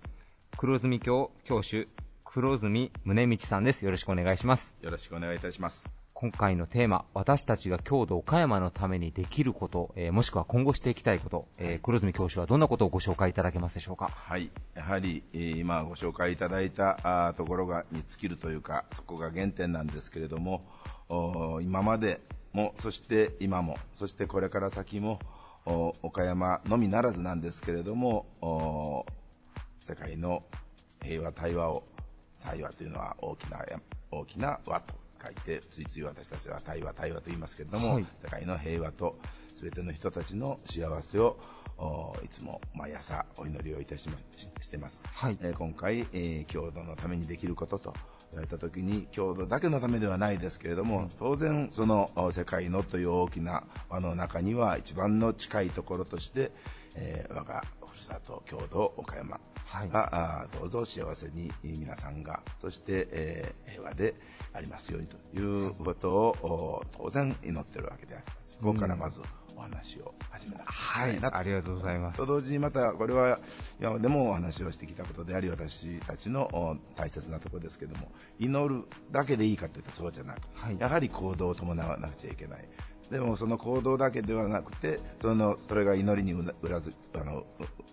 黒住教教主、黒住宗道さんです。よろしくお願いします。よろしくお願いいたします。今回のテーマ、私たちが郷土岡山のためにできること、えー、もしくは今後していきたいこと、えー、黒住教授はどんなことをご紹介いただけますでしょうか？はい、やはり、えー、今ご紹介いただいたあところがに尽きるというか、そこが原点なんですけれども、今までも、そして今も、そしてこれから先も、岡山のみならずなんですけれども、世界の平和対話を、対話というのは大きな大きな和と書いて、ついつい私たちは対話、対話と言いますけれども、はい、世界の平和と全ての人たちの幸せをいつも毎朝お祈りをいたしましてます、はい、えー、今回、えー、郷土のためにできることと言われた時に郷土だけのためではないですけれども当然その世界のという大きな輪の中には一番の近いところとして、えー、我がふるさと郷土岡山が、はい、どうぞ幸せに皆さんがそして、えー、平和でありますようにということを当然祈ってるわけであります。ここからまずお話を始めなはい、ありがとうございます。と同時にまたこれは今でもお話をしてきたことであり私たちの大切なところですけども祈るだけでいいかというとそうじゃなく、はい、やはり行動を伴わなくちゃいけない。でもその行動だけではなくてそのそれが祈りに裏付あの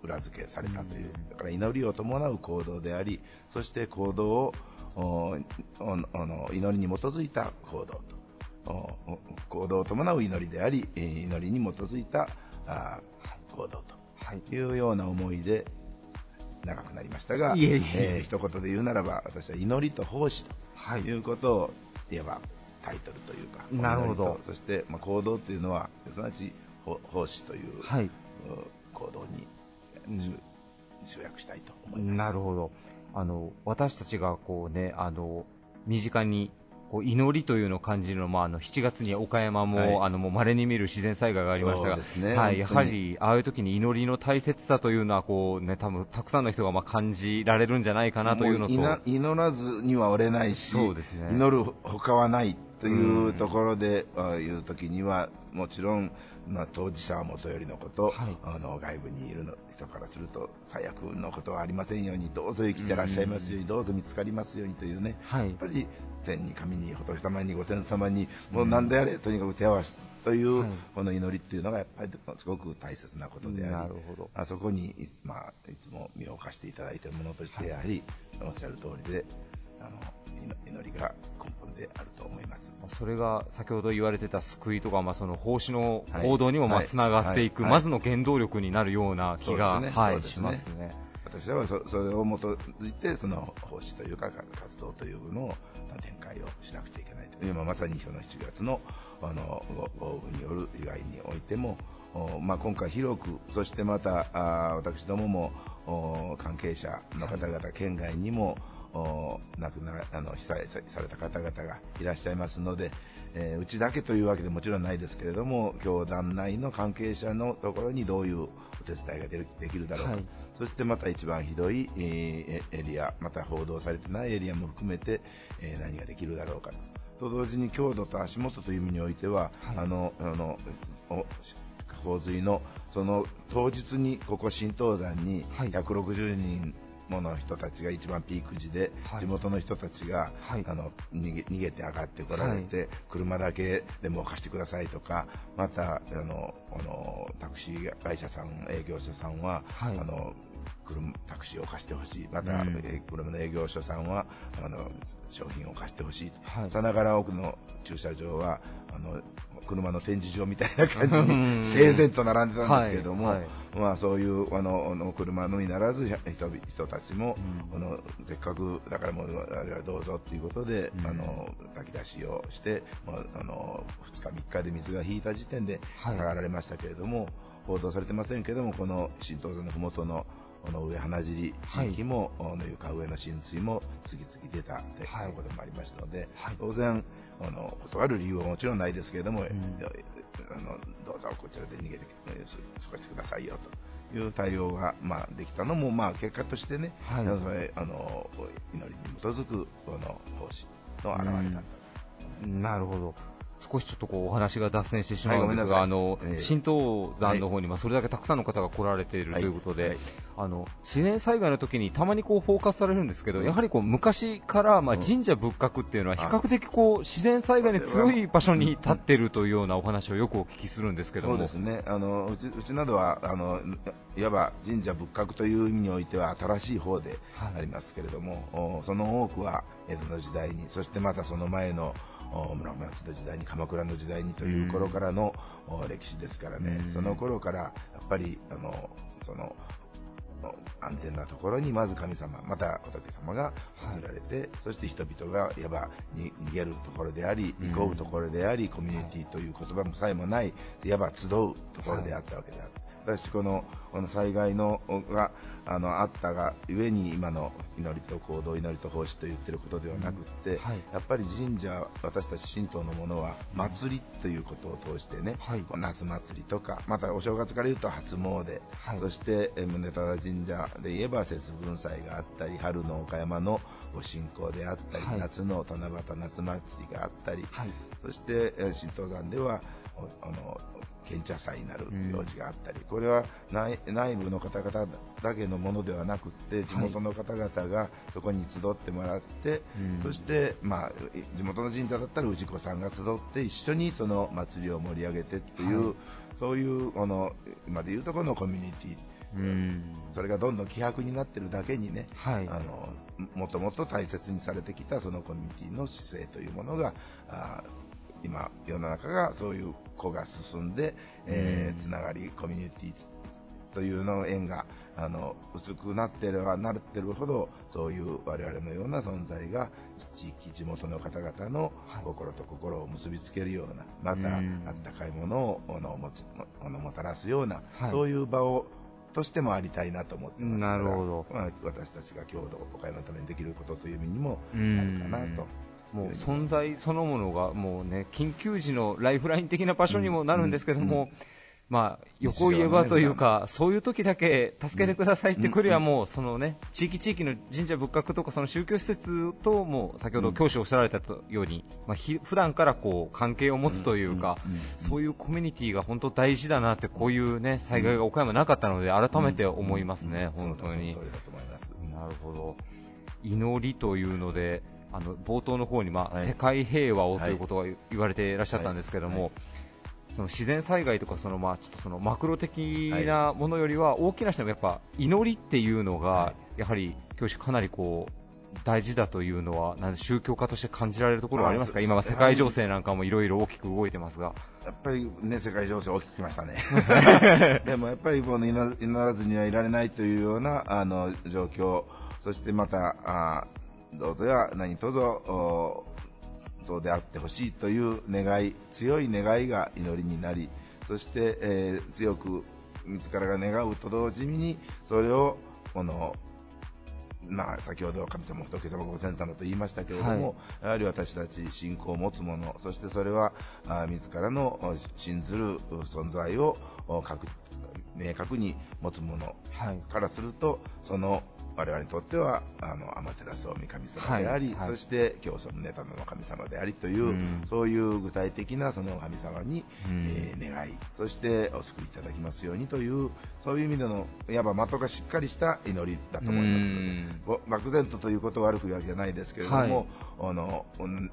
裏付けされたというだから祈りを伴う行動でありそして行動を祈りに基づいた行動と。行動を伴う祈りであり祈りに基づいた行動と。い。うような思いで長くなりましたが、いえいえー、一言で言うならば私は祈りと奉仕とい。うことを言えばタイトルというか、なるほど。そして、まあ、行動というのはすなわち奉仕という、はい、行動に、集約したいと思います。なるほどあの私たちがこう、ね、あの身近にこう祈りというのを感じるのも、あの7月に岡山も、はい、あのもう稀に見る自然災害がありましたが、ね、はい、やはりああいう時に祈りの大切さというのはこう、ね、多分たくさんの人がまあ感じられるんじゃないかなというのと。祈らずには折れないし、そうですね、祈るほかはないというところで、あいう時にはもちろん、まあ、当事者はもとよりのこと、はい、あの外部にいるの人からすると最悪のことはありませんようにどうぞ生きてらっしゃいますように、どうぞ見つかりますようにというね、はい、やっぱり天に神に仏様にご先祖様にもう何であれ、とにかく手を合わすという、この祈りっていうのがやっぱりすごく大切なことでありなるほど。あそこに、まあ、いつも身を貸していただいているものとしてやはりおっしゃる通りであの祈りが根本であると思います。それが先ほど言われてた救いとか、まあ、その奉仕の行動にもまあつながっていく、まずの原動力になるような気が、ねはい、しますね。私はそそれを基づいてその奉仕というか活動というのを展開をしなくちゃいけないと今まさにその7月のあの豪雨による被害においてもまあ、今回広くそしてまたあ私どもも関係者の方々県外にも亡くならあの被災された方々がいらっしゃいますので、えー、うちだけというわけでもちろんないですけれども教団内の関係者のところにどういうお手伝いができるだろうか、はい、そしてまた一番ひどい、えー、エリアまた報道されてないエリアも含めて、えー、何ができるだろうか。と。と同時に強度と足元という意味においては、はい、あのあの洪水のその当日にここ新東山に160人もの人たちが一番ピーク時で、はい、地元の人たちが、はい、あの逃げ逃げて上がってこられて、はい、車だけでも貸してくださいとかまたあのあのタクシー会社さん営業者さんは、あの車タクシーを貸してほしい、また、うん、車の営業所さんはあの商品を貸してほしい、さながら奥の駐車場はあの車の展示場みたいな感じに整然と並んでたんですけれども、まあ、そういうあのの車のみならず人人たちも、うん、のせっかくだからもう我々どうぞということで、うん、あの炊き出しをして、まあ、あの2日、3日で水が引いた時点で上がられましたけれども、報道されてませんけれどもこの新東山のふもとのこの上花尻地域も、はい、の床上の浸水も次々出たということもありましたので、はい、当然あの断る理由はもちろんないですけれども、うん、あのどうぞこちらで逃げて過ごしてくださいよという対応が、まあ、できたのも、まあ、結果としてね、はい、あの祈りに基づくこの方針の表れだった、うん、なるほど。少しちょっとこうお話が脱線してしまうんですが、はい、あの、えー、新東山の方にまあそれだけたくさんの方が来られているということで、はい。はい、あの自然災害の時にたまにこうフォーカスされるんですけど、やはりこう昔からまあ神社仏閣っていうのは比較的こう自然災害に強い場所に立っているというようなお話をよくお聞きするんですけどそうですね。あのうちうちなどはあのいわば神社仏閣という意味においては新しい方でありますけれども、はい、その多くは江戸の時代に、そしてまたその前の村松の時代に鎌倉の時代にという頃からの歴史ですからね、その頃からやっぱりあのその安全なところにまず神様、また仏様が祀られて、はい、そして人々がいわば逃げるところであり、行こうところであり、コミュニティという言葉もさえもない、いわば集うところであったわけであって、私このこの災害のがあのあったがゆえに今の祈りと行動祈りと奉仕と言ってることではなくて、うんはい、やっぱり神社私たち神道のものは祭りということを通してね、はい、夏祭りとかまたお正月から言うと初詣、はい、そして宗忠神社で言えば節分祭があったり春の岡山のご神幸であったり、夏の七夕夏祭りがあったり、そして神道山ではあの献茶祭になる行事があったり、これは内内部の方々だけのものではなくて地元の方々がそこに集ってもらって、そして、まあ、地元の神社だったら氏子さんが集って一緒にその祭りを盛り上げてっていう、はい、そういうこの今でいうところのコミュニティ。うん。それがどんどん希薄になってるだけにね、はい、あのもともと大切にされてきたそのコミュニティの姿勢というものがあ今、世の中がそういう子が進んで、えー、つながり、コミュニティというの縁があの薄くなってればなってるほどそういう我々のような存在が地域地元の方々の心と心を結びつけるようなまたあったかいものをあのもちあのもたらすような、はい、そういう場をとしてもありたいなと思ってますからなるほど、まあ、私たちが郷土岡山のためにできることという意味にもなるかなともう存在そのものがもうね緊急時のライフライン的な場所にもなるんですけども、まあ、横を言えばというか、そういう時だけ助けてくださいって来るはもう、そのね、地域地域の神社仏閣とか、その宗教施設とも、先ほど教師おっしゃられたように、まあ、普段からこう、関係を持つというか、そういうコミュニティが本当大事だなって、こういうね、災害が岡山なかったので、改めて思いますね、本当に。なるほど。祈りというので、あの冒頭の方に、まあ、はい、世界平和をということが言われていらっしゃったんですけども、その自然災害とかその、まあ、ちょっとそのマクロ的なものよりは大きな人もやっぱ祈りっていうのが、やはり教師かなりこう大事だというのはなん宗教家として感じられるところはありますか、今は世界情勢なんかもいろいろ大きく動いてますが。やっぱりね、世界情勢大きくきましたね。でもやっぱりもう祈らずにはいられないというようなあの状況、そしてまたあどうぞや何卒そうであってほしいという願い強い願いが祈りになりそして、えー、強く自らが願うと同時にそれをこのまあ、先ほど神様、仏様、ご先祖様と言いましたけれども、はい、やはり私たち信仰を持つ者、そしてそれはあ自らの信ずる存在を明確に持つものからすると、はい、その我々にとってはあのアマテラス大神様であり、はい、そして教祖のネタの神様でありという、うん、そういう具体的なその神様に、うん、えー、願いそしてお救いいただきますようにというそういう意味でのいわば的がしっかりした祈りだと思いますので、うん、漠然とということを悪くわけじゃないですけれども、はい、あの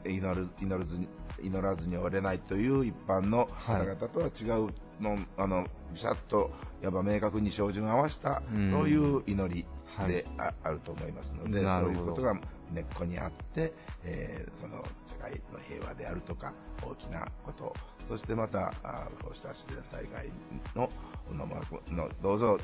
祈る祈るずに祈らずに終われないという一般の方々とは違うの、はい、あのビシャッとやっぱ明確に照準を合わせた、そういう祈りであ,、あると思いますので、そういうことが根っこにあって、えー、その世界の平和であるとか大きなことそしてまたあこうした自然災害のののどうぞ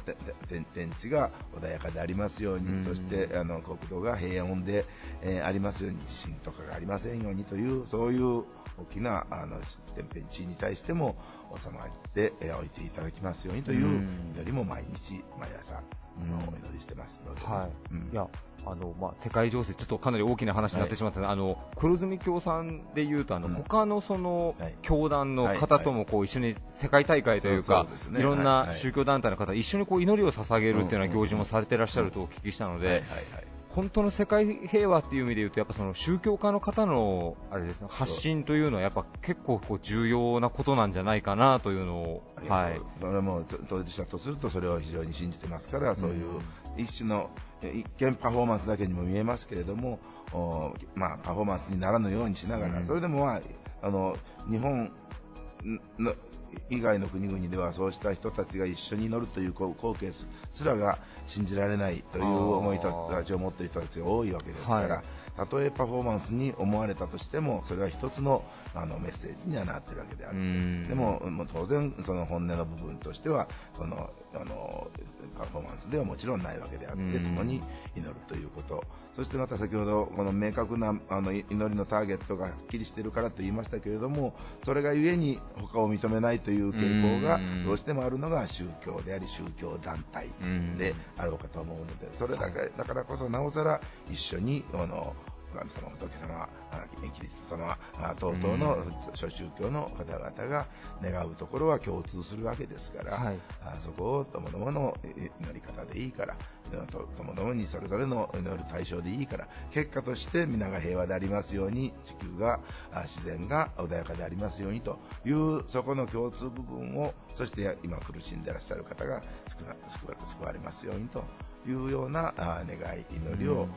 天地が穏やかでありますように、そしてあの国土が平穏で、えー、ありますように地震とかがありませんようにというそういう大きなあの天変地異に対しても収まっておいていただきますようにという祈りも毎日毎朝あのお祈りしてますので、はい、うん、いやあのまあ、世界情勢、ちょっとかなり大きな話になってしまったので、はい、あの黒住教さんでいうと、あの、うん、他のその、はい、教団の方ともこう一緒に世界大会というか、ね、いろんな宗教団体の方、一緒にこう祈りを捧げるというような行事もされていらっしゃるとお聞きしたので、本当の世界平和っていう意味で言うと、やっぱその宗教家の方のあれですね発信というのはやっぱ結構こう重要なことなんじゃないかなというのを、はい、それも当事者とするとそれを非常に信じてますから、そういう一種の一見パフォーマンスだけにも見えますけれども、まあ、パフォーマンスにならぬようにしながら、それでも、まあ、あの日本の以外の国々ではそうした人たちが一緒に乗るという光景すらが信じられないという思いたちを持っている人たちが多いわけですから、はい。たとえパフォーマンスに思われたとしてもそれは一つのあのメッセージにはなってるわけであって。でももう当然その本音の部分としてはそのあのパフォーマンスではもちろんないわけであってそこに祈るということそしてまた先ほどこの明確なあの祈りのターゲットがはっきりしているからと言いましたけれどもそれがゆえに他を認めないという傾向がどうしてもあるのが宗教であり宗教団体であろうかと思うのでそれだけだからこそなおさら一緒にあの神様、仏様、キリスト様等々の諸宗教の方々が願うところは共通するわけですから、はい、そこをともどもの祈り方でいいからともどもにそれぞれの祈る対象でいいから結果として皆が平和でありますように地球が自然が穏やかでありますようにというそこの共通部分をそして今苦しんでいらっしゃる方が救われますようにというような願い、祈りを、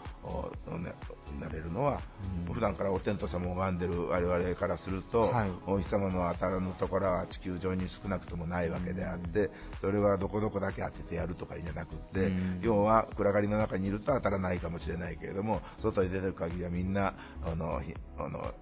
うん、なれるのは、うん、普段からお天道様を拝んでる我々からすると、はい、お日様の当たらぬところは地球上に少なくともないわけであって、それはどこどこだけ当ててやるとかいうんじゃなくって、うん、要は暗がりの中にいると当たらないかもしれないけれども、外に出てる限りはみんな、あの、あの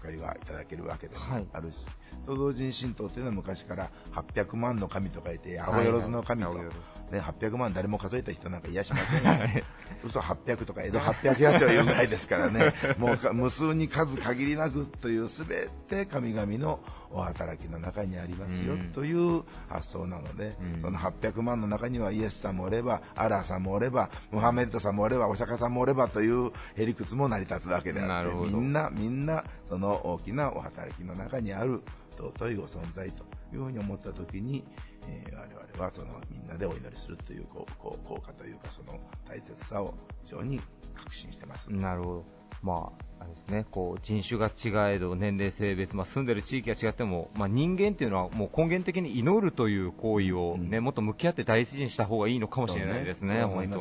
光はいただけるわけでもあるし、はい、と同時に神道というのは昔から800万の神と書いて、青万の神と、ね、800万誰も数えた人なんかいやしませんよ、ね、嘘800とか江戸800やつは言うぐらいですからね、もう無数に数限りなくというすべて神々のお働きの中にありますよという発想なので、うん、その800万の中にはイエスさんもおれば、アラーさんもおれば、ムハメッドさんもおれば、お釈迦さんもおればというへりくつも成り立つわけであって、みんな、みんな、その大きなお働きの中にある尊いご存在というふうに思ったときに、えー、我々はそのみんなでお祈りするという効果というか、その大切さを非常に確信してます。なるほど。まあ、あれですね、こう人種が違えど、年齢、性別、まあ、住んでる地域が違っても、まあ、人間っていうのはもう根源的に祈るという行為をね、うん、もっと向き合って大事にした方がいいのかもしれないですね、本当に。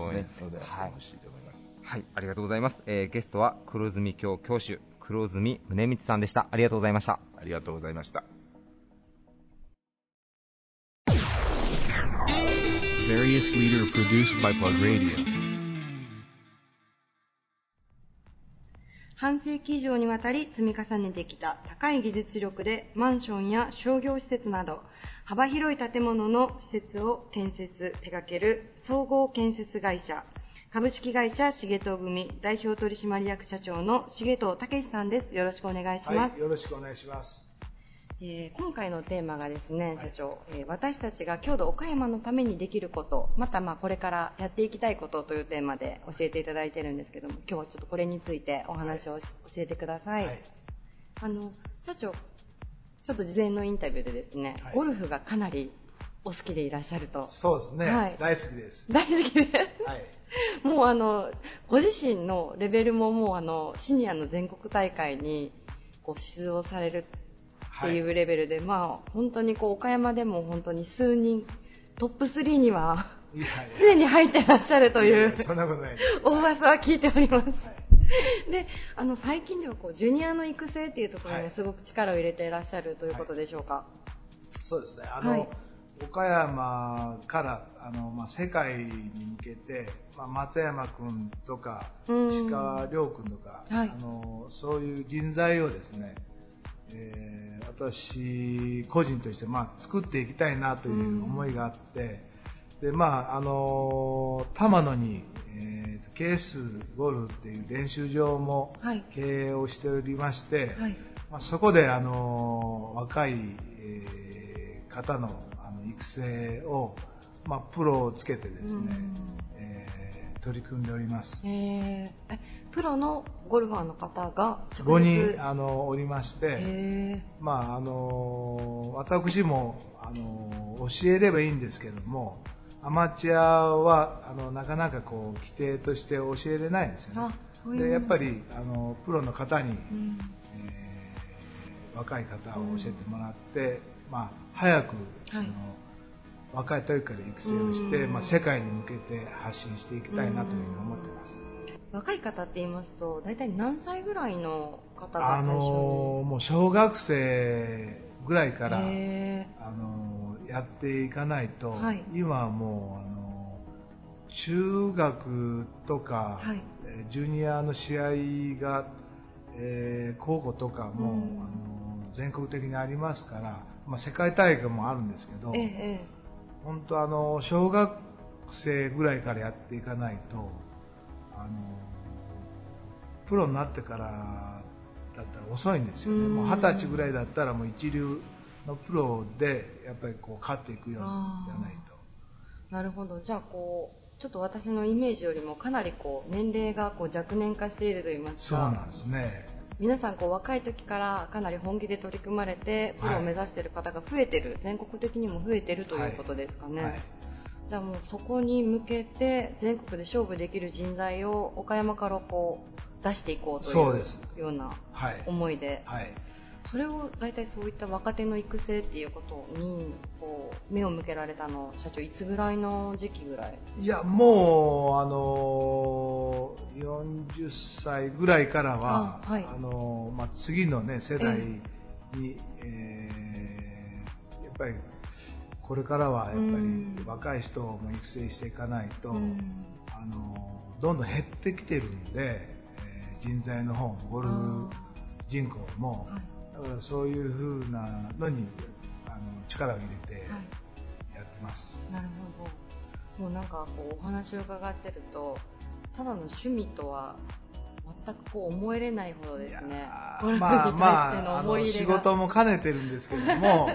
はい、はい、ありがとうございます。えー、ゲストは黒住教教主、黒住宗光さんでした。ありがとうございました。ありがとうございました。various leader produced by Plug Radio. 半世紀以上にわたり積み重ねてきた高い技術力でマンションや商業施設など幅広い建物の施設を建設、手掛ける総合建設会社株式会社重藤組代表取締役社長の重藤武さんです。よろしくお願いします。はい、よろしくお願いします。えー、今回のテーマがですね、社長、えー、私たちが郷土岡山のためにできること、またまあこれからやっていきたいことというテーマで教えていただいてるんですけども、今日はちょっとこれについてお話を、はい、教えてください。はい、あの、社長、ちょっと事前のインタビューでですね、はい、ゴルフがかなりお好きでいらっしゃると。そうですね。はい、大好きです。大好きです。はい。もうあの、ご自身のレベルももうあの、シニアの全国大会にこう出場されるっていうレベルで、はい、まあ本当にこう岡山でも本当に数人、トップ3には、すでに入ってらっしゃるという、大噂は聞いております。はい。であの最近ではこうジュニアの育成っていうところにすごく力を入れていらっしゃるということでしょうか？はい、そうですね。あの、はい、岡山からあの、まあ、世界に向けて、まあ、松山君とか石川遼君とか、はい、あのそういう人材をですね、えー、私個人として、まあ、作っていきたいなという思いがあって、でまああの玉野に、えー、ケースゴルフっていう練習場も経営をしておりまして、はい、まあ、そこであの若い、えー、方の育成を、まあ、プロをつけてですね、えー、取り組んでおります。えー、プロのゴルファーの方が5人あのおりまして、まああの私もあの教えればいいんですけども、アマチュアはあのなかなかこう規定として教えれないんですよね。でやっぱりあのプロの方に、うん、えー、若い方を教えてもらって、うん、まあ早くその、はい若い時から育成をして、まあ、世界に向けて発信していきたいなというふうに思ってます。若い方って言いますと大体何歳ぐらいの方があのもう小学生ぐらいから、あのやっていかないと、はい、今はもうあの中学とか、はい、ジュニアの試合が、えー、高校とかも、あの全国的にありますから、まあ、世界大会もあるんですけど、ええ本当あの小学生ぐらいからやっていかないとあのプロになってからだったら遅いんですよね。もう二十歳ぐらいだったらもう一流のプロでやっぱりこう勝っていくようにじゃないと。なるほど。じゃあこうちょっと私のイメージよりもかなりこう年齢がこう若年化していると言いますか。そうなんですね皆さんこう若い時からかなり本気で取り組まれてプロを目指している方が増えてる、はい、全国的にも増えてるということですかね、はい。はい、じゃあもうそこに向けて全国で勝負できる人材を岡山からこう出していこうというような思いで、はいそれを大体そういった若手の育成っていうことにこう目を向けられたの社長いつぐらいの時期ぐらい？いやもうあの40歳ぐらいからはあ、はい、あのまあ、次の、ね、世代に、ええー、やっぱりこれからはやっぱり若い人も育成していかないと、あのどんどん減ってきてるんで、えー、人材の方もゴルフ人口も、はいだからそういうふうなのにあの力を入れてやってます、はい、なるほど。もうなんかこうお話を伺ってるとただの趣味とは全くこう思えれないほどですね。まあまあ仕事も兼ねてるんですけども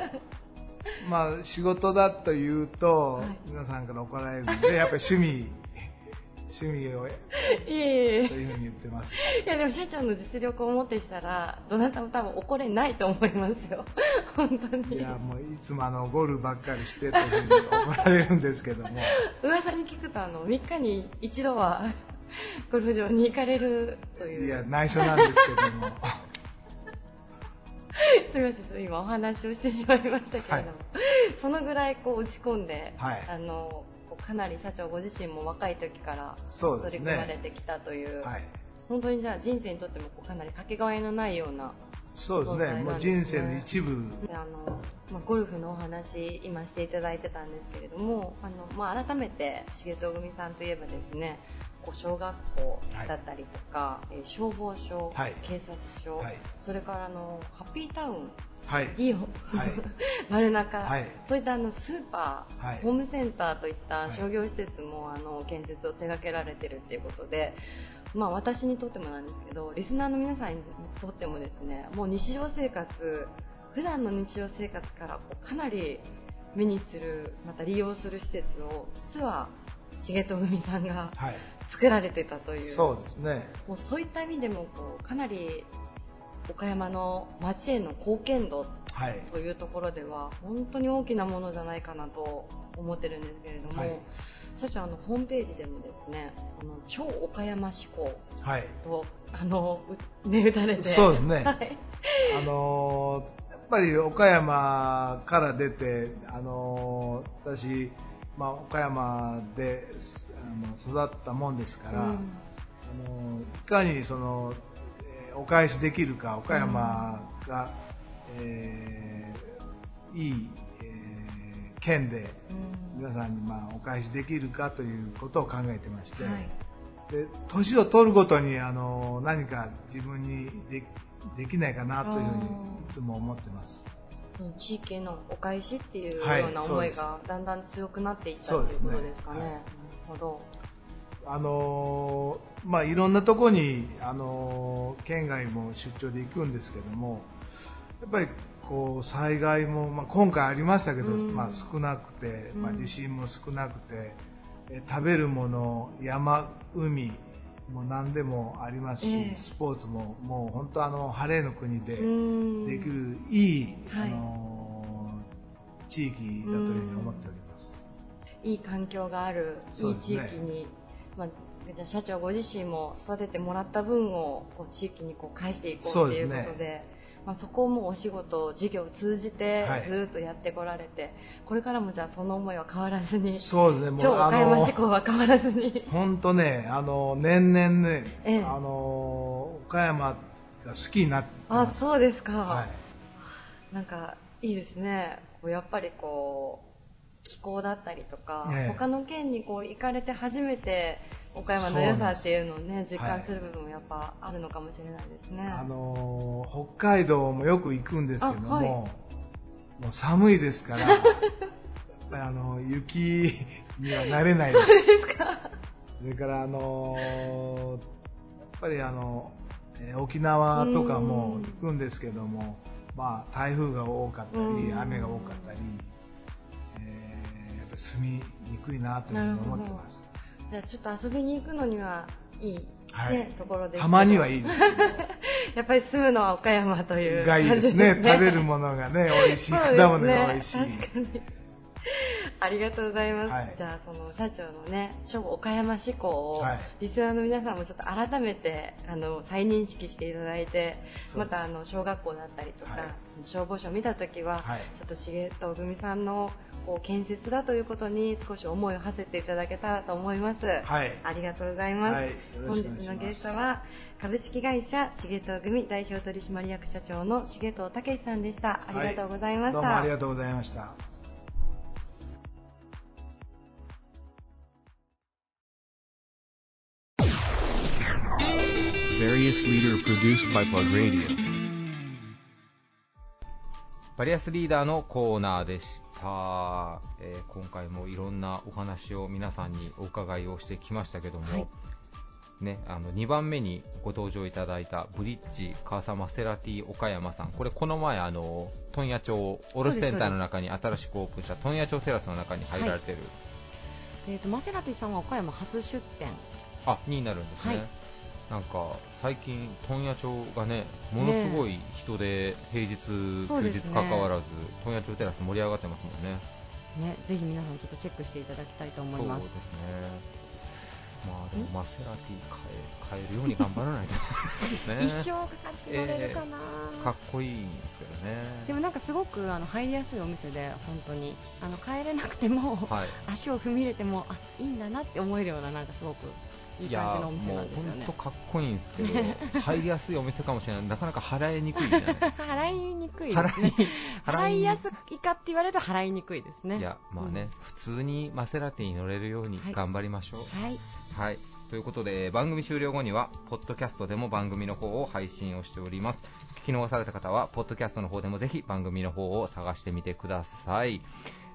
まあ仕事だと言うと、皆さんから怒られるんでやっぱり趣味趣味をいえいえというふうに言ってます。いやでも社長の実力をもってしたらどなたも多分怒れないと思いますよ。本当に。いやもういつもあのゴルフばっかりしてというふうに怒られるんですけども。噂に聞くとあの3日に一度は ゴルフ場に行かれるという。いや内緒なんですけども。すみません今お話をしてしまいましたけれども、はい、そのぐらいこう打ち込んで、はい、あのかなり社長ご自身も若い時から取り組まれてきたという、ねはい、本当にじゃあ人生にとってもかなりかけがえのないようなそうですね、もう人生の一部。あの、まあ、ゴルフのお話今していただいてたんですけれどもあの、まあ、改めて重藤組さんといえばですねこう小学校だったりとか、はい、え消防署、はい、警察署、はい、それからあのハッピータウンはい、イオン、はい、丸中、はい、そういったあのスーパー、はい、ホームセンターといった商業施設もあの建設を手掛けられているということで、まあ、私にとってもなんですけどリスナーの皆さんにとってもですねもう日常生活普段の日常生活からこうかなり目にするまた利用する施設を実は重藤組さんが作られてたという、そうですね。もうそういった意味でもこうかなり岡山の町への貢献度というところでは、本当に大きなものじゃないかなと思ってるんですけれども、はい、社長あのホームページでもですねあの超岡山志向と、はい、あのね打たれて。そうですね、はい、あのやっぱり岡山から出てあの私まあ、岡山であの育ったもんですから、うん、あのいかにその、えー、お返しできるか岡山が、うん、えー、いい、えー、県で皆さんに、まあ、お返しできるかということを考えてまして、はい、で年を取るごとにあの何か自分にでできないかなというふうにいつも思ってます。その地域へのお返しっていうような思いがだんだん強くなっていったっていうことですかね。ねはい、なるほど。あのー、まあいろんなとこにあのー、県外も出張で行くんですけども、やっぱりこう災害も、まあ、今回ありましたけど、まあ、少なくて、まあ、地震も少なくて、え食べるもの山海もう何でもありますし、えー、スポーツももう本当あの晴れの国でできるいい、あの地域だというふうに思っております。いい環境がある、いい地域に、まあ、じゃあ社長ご自身も育ててもらった分をこう地域にこう返していこうということで。まあ、そこをもうお仕事、事業を通じてずっとやってこられて、はい、これからもじゃあその思いは変わらずに、そうですね、超岡山志向は変わらずに。本当ね、あの年々ね、ええ、あの岡山が好きになってあ、そうですか。はい、なんかいいですね。こうやっぱりこう気候だったりとか、ええ、他の県にこう行かれて初めて岡山の良さっていうのをね実感する部分もやっぱあるのかもしれないですね、はい、あの北海道もよく行くんですけども、はい、もう寒いですからやっぱりあの雪にはなれない。で すそうですか。それからあのやっぱりあの沖縄とかも行くんですけども、まあ、台風が多かったり雨が多かったり、ぱ住みにくいなというふうに思ってます。じゃあちょっと遊びに行くのにはいい、ね、はい、ところでたまにはいいですけど。やっぱり住むのは岡山というがいいですね。食べるものがね美味しい、果物が美味しい。確かに ありがとうございます。はい、じゃあ、その社長のね、超岡山志向を、はい、リスナーの皆さんもちょっと改めて、あの、再認識していただいて、また、あの、小学校だったりとか、はい、消防署を見たときは、ちょっと重藤組さんの、こう、建設だということに少し思いを馳せていただけたらと思います。はい。ありがとうございます。本日のゲストは、株式会社重藤組代表取締役社長の重藤武さんでした。ありがとうございました。どうもありがとうございました。Various leader produced by Plug Radio. バリアスリーダーのコーナーでした、えー、今回もいろんなお話を皆さんにお伺いをしてきましたけども、はい、ね、あの2番目にご登場いただいたブリッジ川サマセラティ岡山さん。これこの前あの問屋町卸センターの中に新しくオープンした問屋町テラスの中に入られてる、はい、えーと、マセラティさんは岡山初出店。あになるんですね、はいなんか最近、問屋町がねものすごい人で平日、休日かかわらず、問屋町テラス盛り上がってますもんね。ねぜひ皆さんちょっとチェックしていただきたいと思います。そうですね。まあでもマセラティ変え変えるように頑張らないと。ね。一生かかって乗れるかな、えー、かっこいいんですけどね。でもなんかすごくあの入りやすいお店で本当に。あの帰れなくても、はい、足を踏み入れてもあいいんだなって思えるようななんかすごくいい感じのお店なんですよね。本当かっこいいんですけど、入りやすいお店かもしれない。なかなか払いにくいじゃないですか。払いにくいですね。払いやすいかって言われると払いにくいですね。いや、まあね、うん、普通にマセラティに乗れるように頑張りましょう。はい。はい。ということで、番組終了後には、ポッドキャストでも番組の方を配信をしております。聞き逃された方は、ポッドキャストの方でもぜひ番組の方を探してみてください。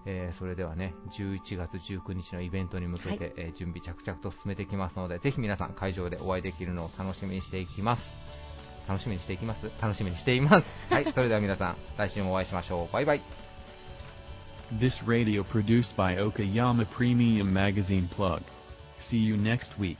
えー、それではね、11月19日のイベントに向けて、はい、えー、準備着々と進めていきますので、ぜひ皆さん会場でお会いできるのを楽しみにしていきます。楽しみにしていきます？楽しみにしています。はい、それでは皆さん、来週もお会いしましょう。バイバイ。This radio produced by Okayama Premium Magazine Plug. See you next week.